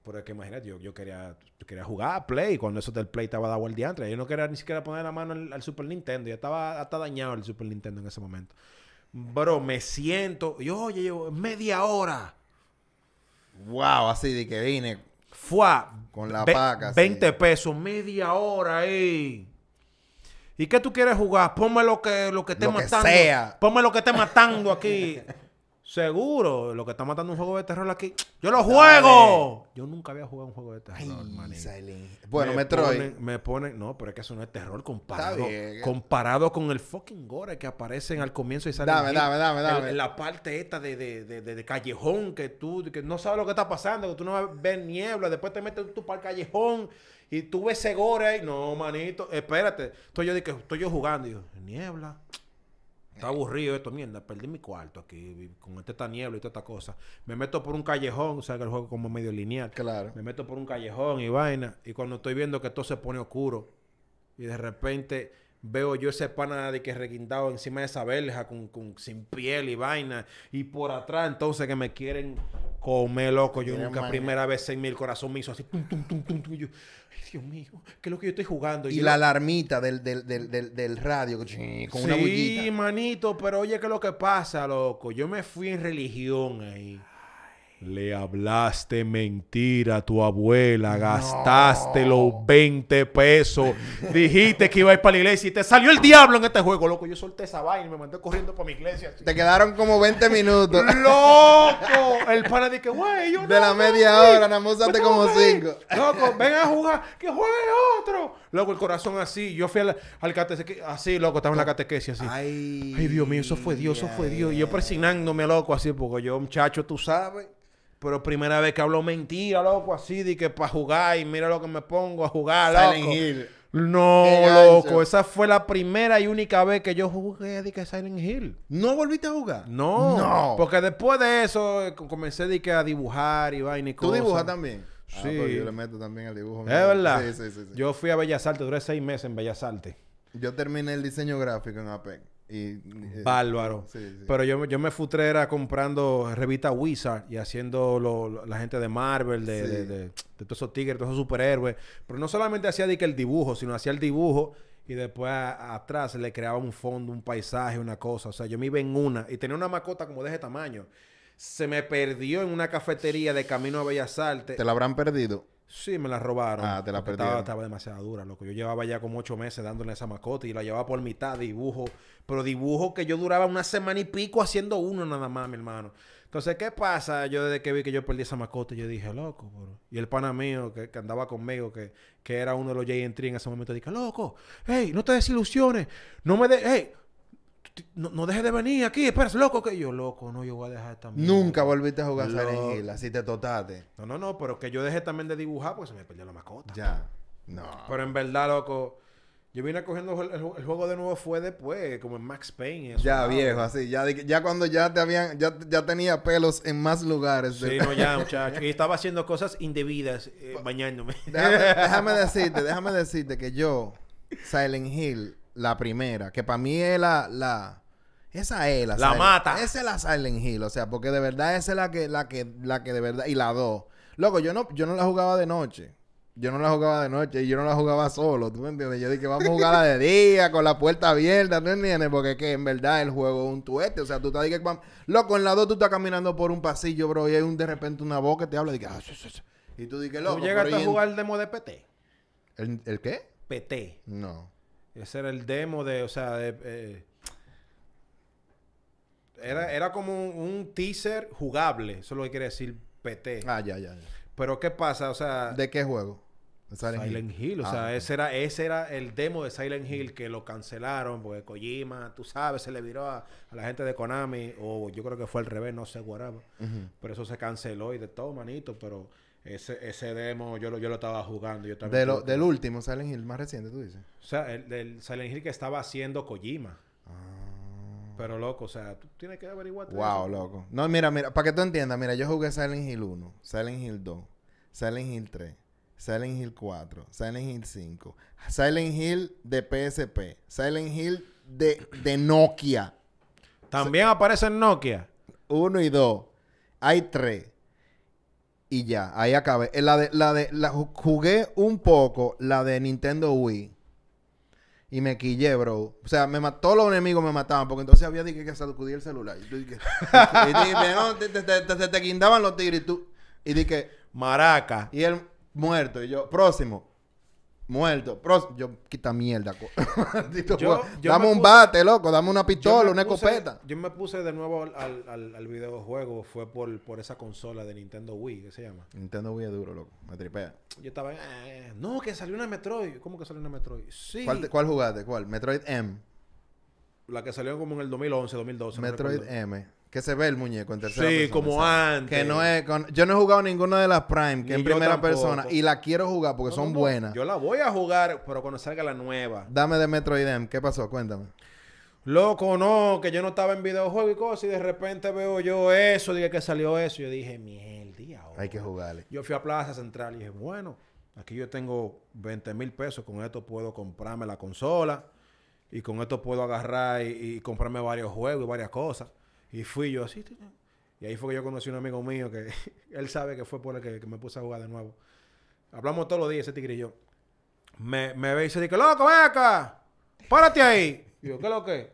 Pero es que imagínate, yo, yo quería, yo quería jugar a Play cuando eso del Play estaba dado al diantre. Yo no quería ni siquiera poner la mano al, al Super Nintendo. Ya estaba hasta dañado el Super Nintendo en ese momento. Bro, me siento. Yo, oye, yo, media hora. Wow, así de que vine. Fue Con la ve- paca, sí. 20 pesos, media hora ahí. ¿Y qué tú quieres jugar? Ponme lo que, lo que esté Lo que matando. sea. Ponme lo que esté matando aquí. *laughs* Seguro, lo que está matando un juego de terror aquí. ¡Yo lo Dale. juego! Yo nunca había jugado un juego de terror, Ay. Silent. Bueno, me Metroid. Ponen, me ponen, no, pero es que eso no es terror comparado, comparado con el fucking gore que aparecen al comienzo y salen. Dame, dame, dame, dame. En la parte esta de, de, de, de- de callejón que tú que no sabes lo que está pasando, que tú no ves niebla, después te metes tú para el callejón y tú ves ese gore ahí. No, manito, espérate. Estoy yo, estoy yo jugando y yo, niebla. Está aburrido esto, mierda. Perdí mi cuarto aquí con esta, niebla y toda esta cosa. Me meto por un callejón, o sea que el juego es como medio lineal. Claro. Me meto por un callejón y vaina. Y cuando estoy viendo que todo se pone oscuro. Y de repente veo yo ese pana de que reguindado encima de esa verja con, con- sin piel y vaina. Y por atrás entonces que me quieren comer, loco. Yo nunca, primera vez en mi el corazón me hizo así. Tum, tum, tum, tum, tum. Y yo, Dios mío, ¿qué es lo que yo estoy jugando? Y yo- la alarmita del, del, del, del, del radio con con una sí, bullita. manito, pero oye, ¿qué es lo que pasa, loco? Yo me fui en religión ahí. Le hablaste mentira a tu abuela, gastaste los 20 pesos, dijiste que iba a ir para la iglesia y te salió el diablo en este juego, loco. Yo solté esa vaina y me mandé corriendo para mi iglesia. Te quedaron como 20 minutos. ¡Loco! El pana dice, güey, yo De la no, media hora, nada más usaste como que ir. cinco. Loco, ven a jugar, que juegue otro. Loco, el corazón así. Yo fui al, al catequesis, así, loco, estaba en la catequesis así. Ay, Ay, Dios mío, eso fue Dios, eso fue Dios. Y yo presionándome, loco, así, porque yo, muchacho, tú sabes. Pero primera vez que hablo mentira, loco, así, de que para jugar y mira lo que me pongo a jugar, loco. Silent Hill. No, loco, esa fue la primera y única vez que yo jugué de que Silent Hill. ¿No volviste a jugar? No, No. porque después de eso eh, co- comencé de que a dibujar y vaina y ¿Tú cosas. dibujas también? Sí. Ah, pues yo le meto también al dibujo. ¿Es verdad? Sí, sí, sí. sí. Yo fui a Bellas Artes, duré seis meses en Bellas Artes. Yo terminé el diseño gráfico en APEC. Y, eh, Bárbaro. Sí, sí. Pero yo, me- yo me frustré era comprando revista Wizard y haciendo lo- lo- la gente de Marvel, de, Sí. de, de- de todos esos tigres, todos esos superhéroes. Pero no solamente hacía de que el dibujo, sino hacía el dibujo y después a- atrás le creaba un fondo, un paisaje, una cosa. O sea, yo me iba en una y tenía una mascota como de ese tamaño. Se me perdió en una cafetería de camino a Bellas Artes. ¿Te la habrán perdido? Sí, me la robaron. Ah, te la perdieron. estaba, estaba demasiado dura, loco. Yo llevaba ya como ocho meses dándole esa mascota y la llevaba por mitad, dibujo. Pero dibujo que yo duraba una semana y pico haciendo uno nada más, mi hermano. Entonces, ¿qué pasa? Yo desde que vi que yo perdí esa mascota, yo dije, loco, bro. Y el pana mío que, que andaba conmigo, que, que era uno de los J&3 en ese momento, dije, loco, hey, no te desilusiones. No me de... Hey, no, no dejes de venir aquí, espérate, loco, que yo, loco, no, yo voy a dejar mierda. Nunca volviste a jugar Silent Hill. Así te totaste. No, no, no, pero que yo dejé también de dibujar porque se me perdió la mascota. Ya. No. Pero en verdad, loco, yo vine cogiendo el, el- el juego de nuevo fue después, como en Max Payne. eso, Ya viejo, así. Ya, de- ya cuando ya te habían... Ya, ya tenía pelos en más lugares. Sí, no, ya, muchacho. Y estaba haciendo cosas indebidas, eh, bañándome. Déjame, *laughs* déjame decirte, déjame decirte que yo, Silent Hill, la primera, que para mí es la, la esa es la, La Silent- mata. Esa es la Silent Hill, o sea, porque de verdad esa es la que, la que, la que de verdad, y la dos. Loco, yo no, yo no la jugaba de noche. Yo no la jugaba de noche y yo no la jugaba solo, ¿tú me entiendes? Yo dije, vamos a jugarla de día, con la puerta abierta, ¿tú entiendes? Porque es que en verdad el juego es un tuete, o sea, tú estás, dije, loco, en la dos tú estás caminando por un pasillo, bro, y hay un, de repente una voz que te habla y dices, ah, sí, sí, sí. Y tú dices, loco, ¿Tú llegaste a jugar el demo de PT? ¿El, ¿El qué? PT. No. Ese era el demo de, o sea, de, eh, era, era como un, un teaser jugable. Eso es lo que quiere decir PT. Ah, ya, ya, ya. Pero ¿qué pasa? O sea, ¿De qué juego? Silent, Hill. O Ah, sea, ese era, ese era el demo de Silent Hill que lo cancelaron porque Kojima, tú sabes, se le viró a, a la gente de Konami. O yo creo que fue al revés, no sé. Ujú. Pero eso se canceló y de todo, manito. Pero ese, ese demo yo lo, yo lo estaba jugando. Yo también De lo- tuve- del último Silent Hill, más reciente, tú dices. O sea, el del Silent Hill que estaba haciendo Kojima. Pero loco, o sea, tú tienes que averiguar. Wow, eso. loco. No, mira, mira, para que tú entiendas, mira, yo jugué Silent Hill 1, Silent Hill 2, Silent Hill 3, Silent Hill 4, Silent Hill 5, Silent Hill de PSP, Silent Hill de, de Nokia, También aparece en Nokia. 1 y 2. Hay 3. Y ya, ahí acabé. Eh, La de, la de, la, ju- jugué un poco la de Nintendo Wii. Y me quillé, bro. O sea, me todos los enemigos me mataban. Porque entonces había dije, que sacudir el celular. Y, dije- *laughs* te, te, guindaban los tigres. Y tú... Y dije, Maraca. y él muerto. Y yo, próximo. Muerto. Próximo. Yo, quita mierda. *laughs* Yo- yo dame me un puse- bate, loco. Dame una pistola, una puse- escopeta. Yo me puse de nuevo al, al, videojuego. Fue por, por esa consola de Nintendo Wii, que se llama. Nintendo Wii es duro, loco. Me tripea. Yo estaba, eh, no, que salió una Metroid. ¿Cómo que salió una Metroid? Sí. ¿Cuál, te- cuál jugaste? ¿Cuál? Metroid M. La que salió como en el 2011, 2012. no Metroid. M. Que se ve el muñeco en tercera Sí, persona, como ¿sabes? antes. Que no es con- Yo no he jugado ninguna de las Prime, que Ni en primera tampoco. persona. Y la quiero jugar porque No, son no, no. buenas. Yo la voy a jugar, pero cuando salga la nueva. Dame de Metroid M. ¿Qué pasó? Cuéntame. Loco, no, que yo no estaba en videojuego y cosas, y de repente veo yo eso, dije que salió eso. Yo dije, mierda, ¿y ahora? Hay que jugarle. Yo fui a Plaza Central y dije, bueno, aquí yo tengo 20 mil pesos, con esto puedo comprarme la consola y con esto puedo agarrar y, y comprarme varios juegos y varias cosas. Y fui yo así. Y ahí fue que yo conocí a un amigo mío que *laughs* él sabe que fue por el que, me puse a jugar de nuevo. Hablamos todos los días, ese tigre y yo. Me, me ve y se dice, loco, ven acá, párate ahí. Y yo, ¿qué es lo que?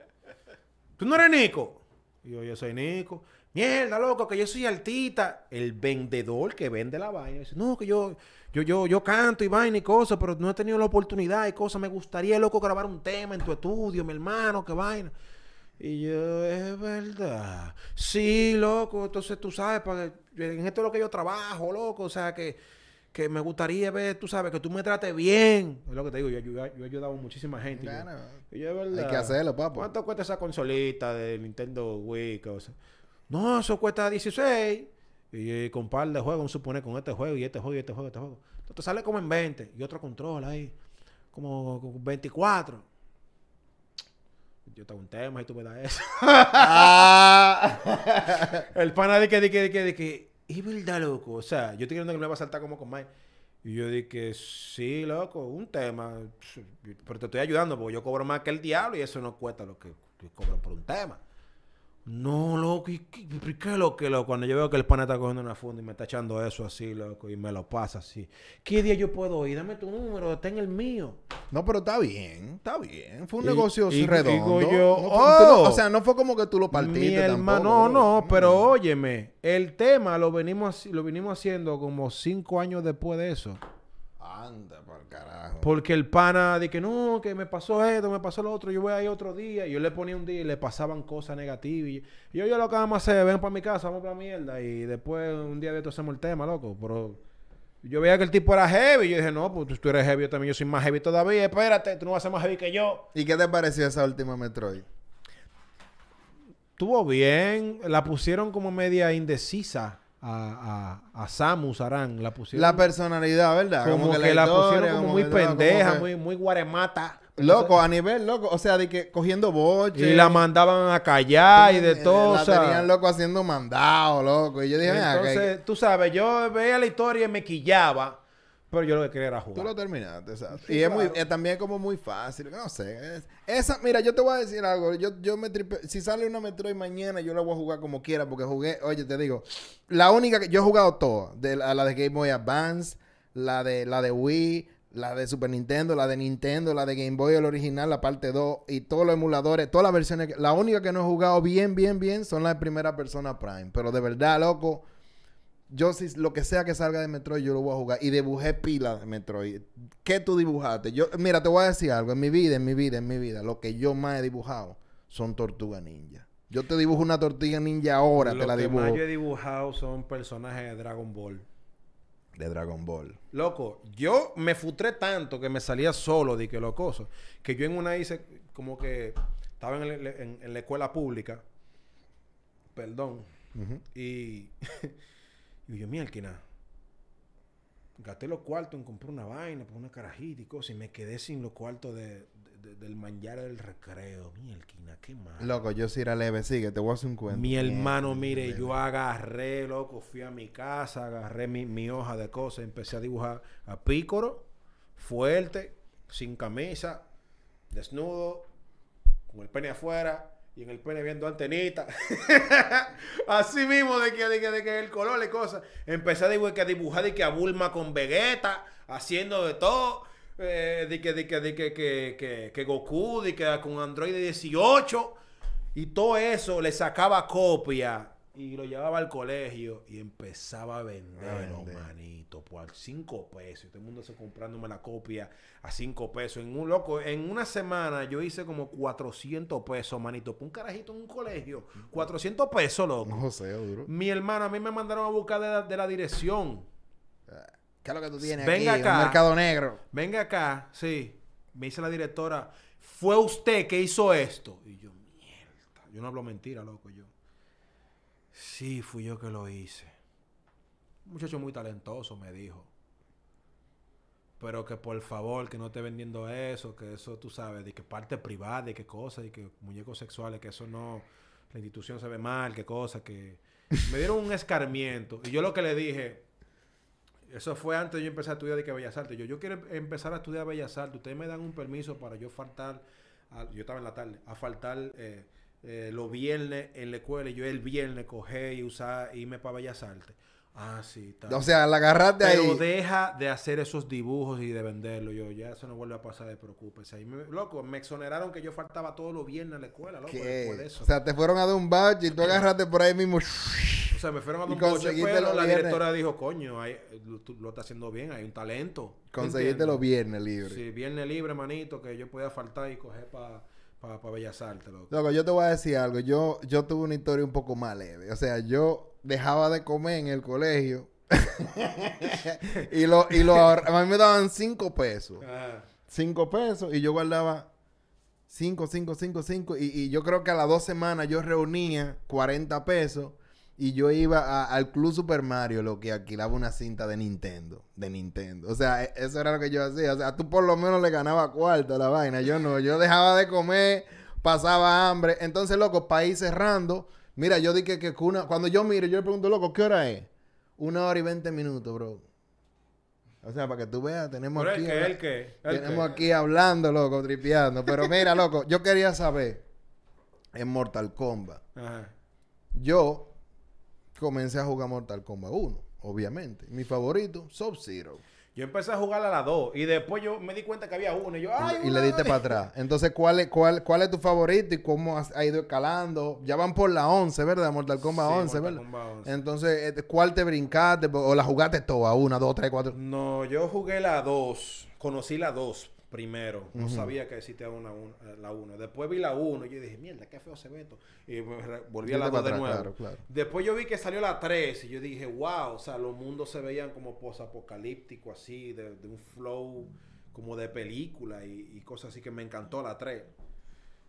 ¿Tú no eres Nico? Y yo, yo soy Nico. Mierda, loco, que yo soy altita. El vendedor que vende la vaina. Dice, no, que yo, yo, yo, yo canto y vaina y cosas, pero no he tenido la oportunidad y cosas. Me gustaría, loco, grabar un tema en tu estudio, mi hermano, que vaina. Y yo, es verdad. Sí, loco, entonces tú sabes, para en esto es lo que yo trabajo, loco. O sea, que, que me gustaría ver, tú sabes, que tú me trates bien. Es lo que te digo, yo, yo, yo he ayudado a muchísima gente. Y Claro. y yo, es verdad. Hay que hacerlo, papo. ¿Cuánto cuesta esa consolita de Nintendo Wii? Cosa? No, eso cuesta 16. Y, eh, con par de juegos, vamos a suponer, con este juego y este juego y este juego y este juego. Entonces sale como en 20. Y otro control ahí. Como como 24. Yo tengo un tema y tú me das eso. Ah. *laughs* El pana de que, de que, de que, de que, es verdad, loco. O sea, yo estoy creyendo que me va a saltar como con Mike. Y yo dije, sí, loco, un tema. Pero te estoy ayudando porque yo cobro más que el diablo y eso no cuesta lo que cobro por un tema. No, loco, ¿y qué, y qué lo que loco? Cuando yo veo que el pana está cogiendo una funda y me está echando eso así, loco, y me lo pasa así. ¿Qué día yo puedo ir? Dame tu número, está en el mío. No, pero está bien, está bien. Fue un Y- negocio y- redondo. yo, No no- oh. o sea, no fue como que tú lo partiste Mi hermano, tampoco, no, no, pero Mm. óyeme, el tema lo venimos, lo venimos haciendo como cinco años después de eso. Anda, por carajo. Porque el pana de que no, que me pasó esto, me pasó lo otro, yo voy a ir otro día. Y yo le ponía un día y le pasaban cosas negativas. Y yo, yo lo que vamos a hacer, ven para mi casa, vamos para la mierda. Y después un día de esto hacemos el tema, loco. Pero yo veía que el tipo era heavy. Yo dije, no, pues tú- tú eres heavy, yo también, yo soy más heavy todavía. Espérate, tú no vas a ser más heavy que yo. ¿Y qué te pareció esa última Metroid? Estuvo bien, la pusieron como media indecisa a, a, a Samus Aran. La pusieron La personalidad, ¿verdad? como, que, la, historia, pusieron como muy que todo, como pendeja, que- muy, muy guaremata. Loco, a nivel loco. O sea, de que cogiendo boche. Y la mandaban a callar y de todo. La o sea. tenían loco haciendo mandado, loco. Y yo dije, "Ven acá, Entonces, tú sabes, yo veía la historia y me quillaba, pero yo lo que quería era Tú jugar. lo terminaste, exacto. Sí, y es muy, es también como muy fácil. No sé. es- esa, mira, yo te voy a decir algo. Yo, yo me tripe- Si sale una Metroid mañana, yo la voy a jugar como quiera. Porque jugué, oye, te digo, la única que yo he jugado todas. De, la, la de Game Boy Advance, la de, la de Wii, la de Super Nintendo, la de Nintendo, la de Game Boy, el original, la parte 2, y todos los emuladores, todas las versiones. La única que no he jugado bien, bien, bien son las de primera persona Prime. Pero de verdad, loco. Yo si lo que sea que salga de Metroid, yo lo voy a jugar. Y dibujé pila de Metroid. ¿Qué tú dibujaste? Yo, mira, te voy a decir algo. En mi vida, en mi vida, en mi vida, lo que yo más he dibujado son tortugas ninja. Yo te dibujo una tortuga ninja ahora, Lo te la que dibujo. más yo he dibujado son personajes de Dragon Ball. De Dragon Ball. Loco, yo me futré tanto que me salía solo de que locoso. Que yo en una hice como que estaba en, el- en- en la escuela pública. Perdón. Y, *laughs* y yo, mierda, gasté los cuartos en comprar una vaina, por una carajita y cosas, y me quedé sin los cuartos de, de- del manjar del recreo. Mielquina, qué mal. Loco, yo sí era leve, sigue, te voy a hacer un cuento. Mi hermano, mire, leve. yo agarré, loco, fui a mi casa, agarré mi, mi hoja de cosas, empecé a dibujar a pícoro, fuerte, sin camisa, desnudo, con el pene afuera y en el pene viendo antenita. *laughs* Así mismo de que, de que, de que el color y cosas. Empecé a dibujar, a dibujar de que a Bulma con Vegeta, haciendo de todo. eh, de que, de que, de que, que, que Goku, de que con Android 18. Y todo eso le sacaba copia y lo llevaba al colegio y empezaba a venderlo, vender. manito, por 5 pesos. Y todo el mundo se comprándome la copia a 5 pesos. En un loco, en una semana yo hice como 400 pesos, manito. Por un carajito en un colegio. 400 pesos, loco. No sé, duro. Mi hermano, a mí me mandaron a buscar de la, de la dirección. ¿Qué es lo que tú tienes Venga aquí? acá. Un mercado negro. Venga acá, sí. Me dice la directora, fue usted que hizo esto. Y yo, mierda. Yo no hablo mentira, loco, yo. Sí, fui yo que lo hice. Un muchacho muy talentoso, me dijo. Pero que por favor, que no esté vendiendo eso, que eso tú sabes, de que parte privada, de qué cosas, y que muñecos sexuales, que eso no, la institución se ve mal, qué cosas, que... Me dieron un escarmiento. Y yo lo que le dije, eso fue antes de yo empezar a estudiar de que Bellas Artes. Yo, yo quiero empezar a estudiar Bellas Artes. Ustedes me dan un permiso para yo faltar, yo estaba en la tarde, a faltar eh, eh, los viernes en la escuela. Y yo el viernes cogé y usar, irme para Bellas Artes. Ah, sí, está. O sea, la agarraste Pero ahí. deja de hacer esos dibujos y de venderlo. Yo, ya eso no vuelve a pasar, de preocupes. Ahí me- loco, me exoneraron que yo faltaba todos los viernes a la escuela, loco, ¿Qué? después de eso. O sea, te fueron a dar un badge y tú agarraste por ahí mismo. O sea, me fueron a dar un pero los la directora dijo, coño, hay- lo, tú lo está haciendo bien, hay un talento. Conseguiste los viernes libres. Sí, viernes libre, manito, que yo podía faltar y coger para pa, pa Bellas Artes, loco. Loco, yo te voy a decir algo. Yo, yo tuve una historia un poco más leve. O sea, yo dejaba de comer en el colegio. *laughs* y lo, y lo A mí me daban cinco pesos. Cinco pesos. Y yo guardaba cinco, cinco, cinco, cinco. Y, y yo creo que a las dos semanas yo reunía 40 pesos. Y yo iba a- al Club Super Mario, lo que alquilaba una cinta de Nintendo. De Nintendo. O sea, e- eso era lo que yo hacía. O sea, tú por lo menos le ganabas cuarto a la vaina. Yo no. Yo dejaba de comer, pasaba hambre. Entonces, loco, para ir cerrando. Mira, yo dije que, que una... Cuando yo mire, yo le pregunto, loco, ¿qué hora es? Una hora y veinte minutos, bro. O sea, para que tú veas, tenemos Pero aquí... el que, el que, el Tenemos aquí hablando, loco, tripeando. Pero mira, loco, yo quería saber en Mortal Kombat. Ajá. Yo comencé a jugar Mortal Kombat 1, obviamente. Mi favorito, Sub-Zero. Yo empecé a jugar a las dos y después yo me di cuenta que había uno y yo, ¡ay! Y, y le diste vez". para atrás. Entonces, ¿cuál es, cuál, ¿cuál es tu favorito y cómo has- ha ido escalando? Ya van por la 11, ¿verdad? Mortal Kombat Sí, 11, Mortal ¿verdad? Kombat 11. Entonces, eh, ¿cuál te brincaste? ¿O la jugaste toda? Una, dos, tres, cuatro. No, yo jugué la 2. Conocí la 2 primero. No sabía que existía una, un- eh, la 1. Después vi la 1 y yo dije, mierda, qué feo se ve esto. Y volví a la 2 para de nuevo. claro, claro. Después yo vi que salió la 3 y yo dije, wow, o sea, los mundos se veían como posapocalíptico así, de, de un flow como de película y, y cosas así que me encantó la 3.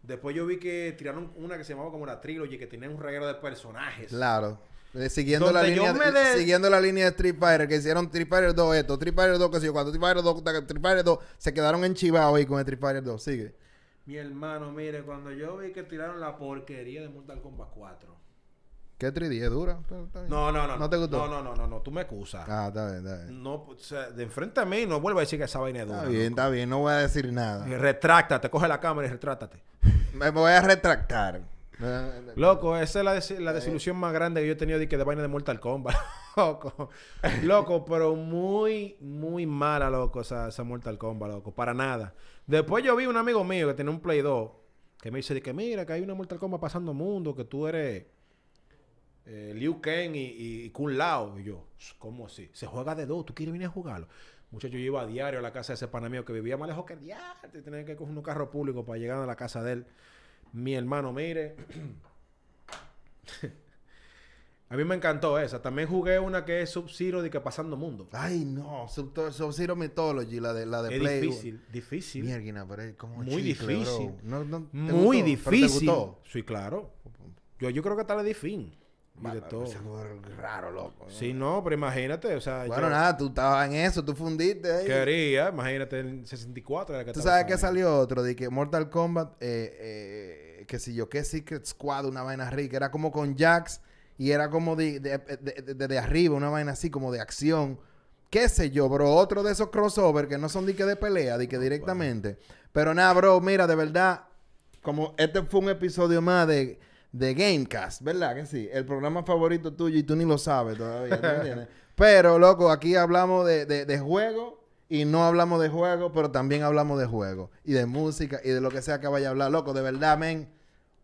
Después yo vi que tiraron una que se llamaba como la Trilogy, que tenía un reguero de personajes. Claro. Eh, siguiendo, la línea, de- siguiendo la línea de Street Fighter, que hicieron Street Fighter 2 esto, Street Fighter 2 que sé yo, cuando Street Fighter 2, Street Fighter 2, se quedaron enchivados ahí con Street Fighter 2. Sigue. Mi hermano, mire, cuando yo vi que tiraron la porquería de Mortal Kombat 4. ¿Qué 3D? ¿Es dura? No, no, no. ¿No te gustó? No, no, no, no, no. Tú me excusas. Ah, está bien, está bien. No, o sea, de enfrente a mí no vuelva a decir que esa vaina es dura. Está bien, loco. está bien. No voy a decir nada. Y Retráctate, coge la cámara y retráctate. *laughs* Me voy a retractar. Loco, esa es la, des- la desilusión más grande que yo he tenido de que de vaina de Mortal Kombat. *laughs* loco. Loco, pero muy, muy mala, loco, esa, esa Mortal Kombat, loco. Para nada. Después yo vi un amigo mío que tenía un Play 2 que me dice que mira, que hay una Mortal Kombat pasando mundo, que tú eres eh, Liu Kang y Kun Lao. Y yo, ¿cómo así? Se juega de dos, ¿tú quieres venir a jugarlo? Muchacho, yo iba a diario a la casa de ese pana mío que vivía más lejos que el diario. Tenía que coger un carro público para llegar a la casa de él. Mi hermano, mire. *clears throat* a mí me encantó esa. También jugué una que es Sub-Zero de que pasando mundo. Ay, no. Sub- Sub-Zero Mythology, la de, la de es Play. difícil, difícil. Mierda, pero es como Muy chicle, difícil. bro. No, no, ¿te Muy gustó? ¿Pero te difícil. gustó? Sí, claro. Yo, yo creo que tal es difícil. Y de todo. raro, loco. Sí, no, pero imagínate, o sea... Bueno, nada, tú estabas en eso, tú fundiste ahí. Quería, imagínate, en 64 era que ¿Tú sabes que salió otro? De que Mortal Kombat, eh, eh, que si yo, que Secret Squad, una vaina rica. Era como con Jax y era como de, de, de- de- de arriba, una vaina así como de acción. Qué sé yo, bro. Otro de esos crossover que no son de que de pelea, de que directamente. Pero nada, bro, mira, de verdad, como este fue un episodio más de, de Gamecast, ¿verdad? Que sí. El programa favorito tuyo y tú ni lo sabes todavía, ¿tú me entiendes? *laughs* Pero, loco, aquí hablamos de, de, de juego y no hablamos de juego, pero también hablamos de juego y de música y de lo que sea que vaya a hablar. Loco, de verdad, men,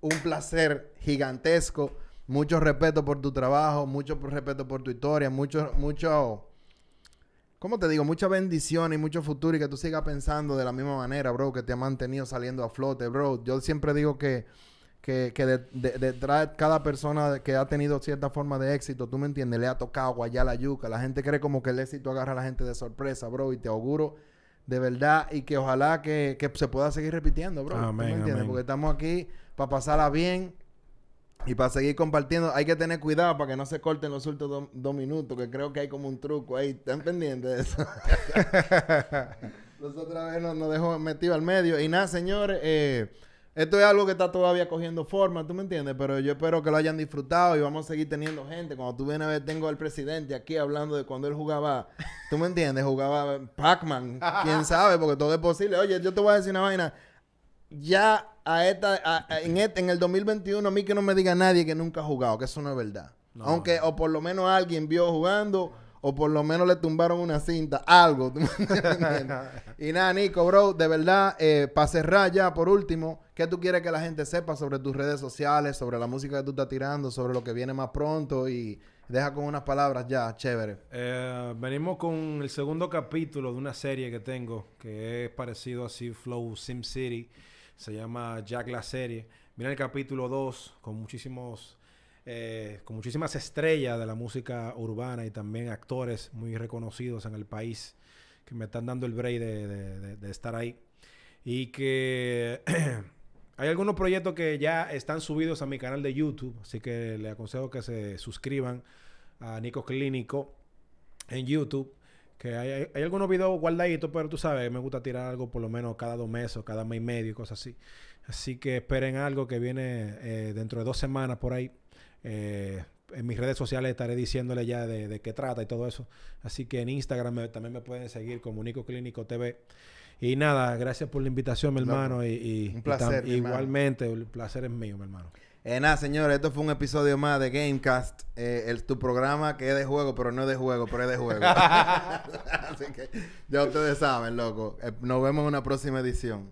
un placer gigantesco. Mucho respeto por tu trabajo, mucho respeto por tu historia, mucho, mucho, ¿cómo te digo? Mucha bendición y mucho futuro y que tú sigas pensando de la misma manera, bro, que te ha mantenido saliendo a flote, bro. Yo siempre digo que, que, que de- de- detrás de cada persona que ha tenido cierta forma de éxito, tú me entiendes, le ha tocado guayar la yuca. La gente cree como que el éxito agarra a la gente de sorpresa, bro, y te auguro de verdad y que ojalá que, que se pueda seguir repitiendo, bro. ¿Tú Amén, me entiendes? amén. Porque estamos aquí para pasarla bien y para seguir compartiendo. Hay que tener cuidado para que no se corten los últimos do- dos minutos, que creo que hay como un truco ahí. ¿Están pendientes de eso? *laughs* Otra vez nos, nos dejó metido al medio. Y nada, señores, eh, esto es algo que está todavía cogiendo forma, ¿tú me entiendes? Pero yo espero que lo hayan disfrutado y vamos a seguir teniendo gente. Cuando tú vienes a ver, tengo al presidente aquí hablando de cuando él jugaba, ¿tú me entiendes? Jugaba Pac-Man, quién *laughs* sabe, porque todo es posible. Oye, yo te voy a decir una vaina. Ya a esta, a- a- en, este, en el 2021, a mí que no me diga nadie que nunca ha jugado, que eso no es verdad. No. Aunque, o por lo menos alguien vio jugando, o por lo menos le tumbaron una cinta, algo. *laughs* y nada, Nico, bro, de verdad, eh, para cerrar ya, por último, ¿qué tú quieres que la gente sepa sobre tus redes sociales, sobre la música que tú estás tirando, sobre lo que viene más pronto? Y deja con unas palabras ya, chévere. Eh, venimos con el segundo capítulo de una serie que tengo que es parecido así Flow Sim City. Se llama Jack la serie. Viene el capítulo 2 con muchísimos eh, con muchísimas estrellas de la música urbana y también actores muy reconocidos en el país que me están dando el break de, estar ahí. Y que *clears throat* hay algunos proyectos que ya están subidos a mi canal de YouTube, así que le aconsejo que se suscriban a Nico Clínico en YouTube. Que hay, algunos videos guardaditos, pero tú sabes, me gusta tirar algo por lo menos cada dos meses o cada mes y medio cosas así. Así que esperen algo que viene eh, dentro de dos semanas por ahí. Eh, en mis redes sociales estaré diciéndole ya de, de qué trata y todo eso. Así que en Instagram me- también me pueden seguir como Nico Clínico TV. Y nada, gracias por la invitación, mi hermano. Y, y- un y placer, tam- mi hermano. igualmente, el placer es mío, mi hermano. Eh, nada, señores, esto fue un episodio más de Gamecast. Eh, el, tu programa que es de juego, pero no es de juego, pero es de juego. *laughs* Así que ya ustedes saben, loco. Eh, nos vemos en una próxima edición.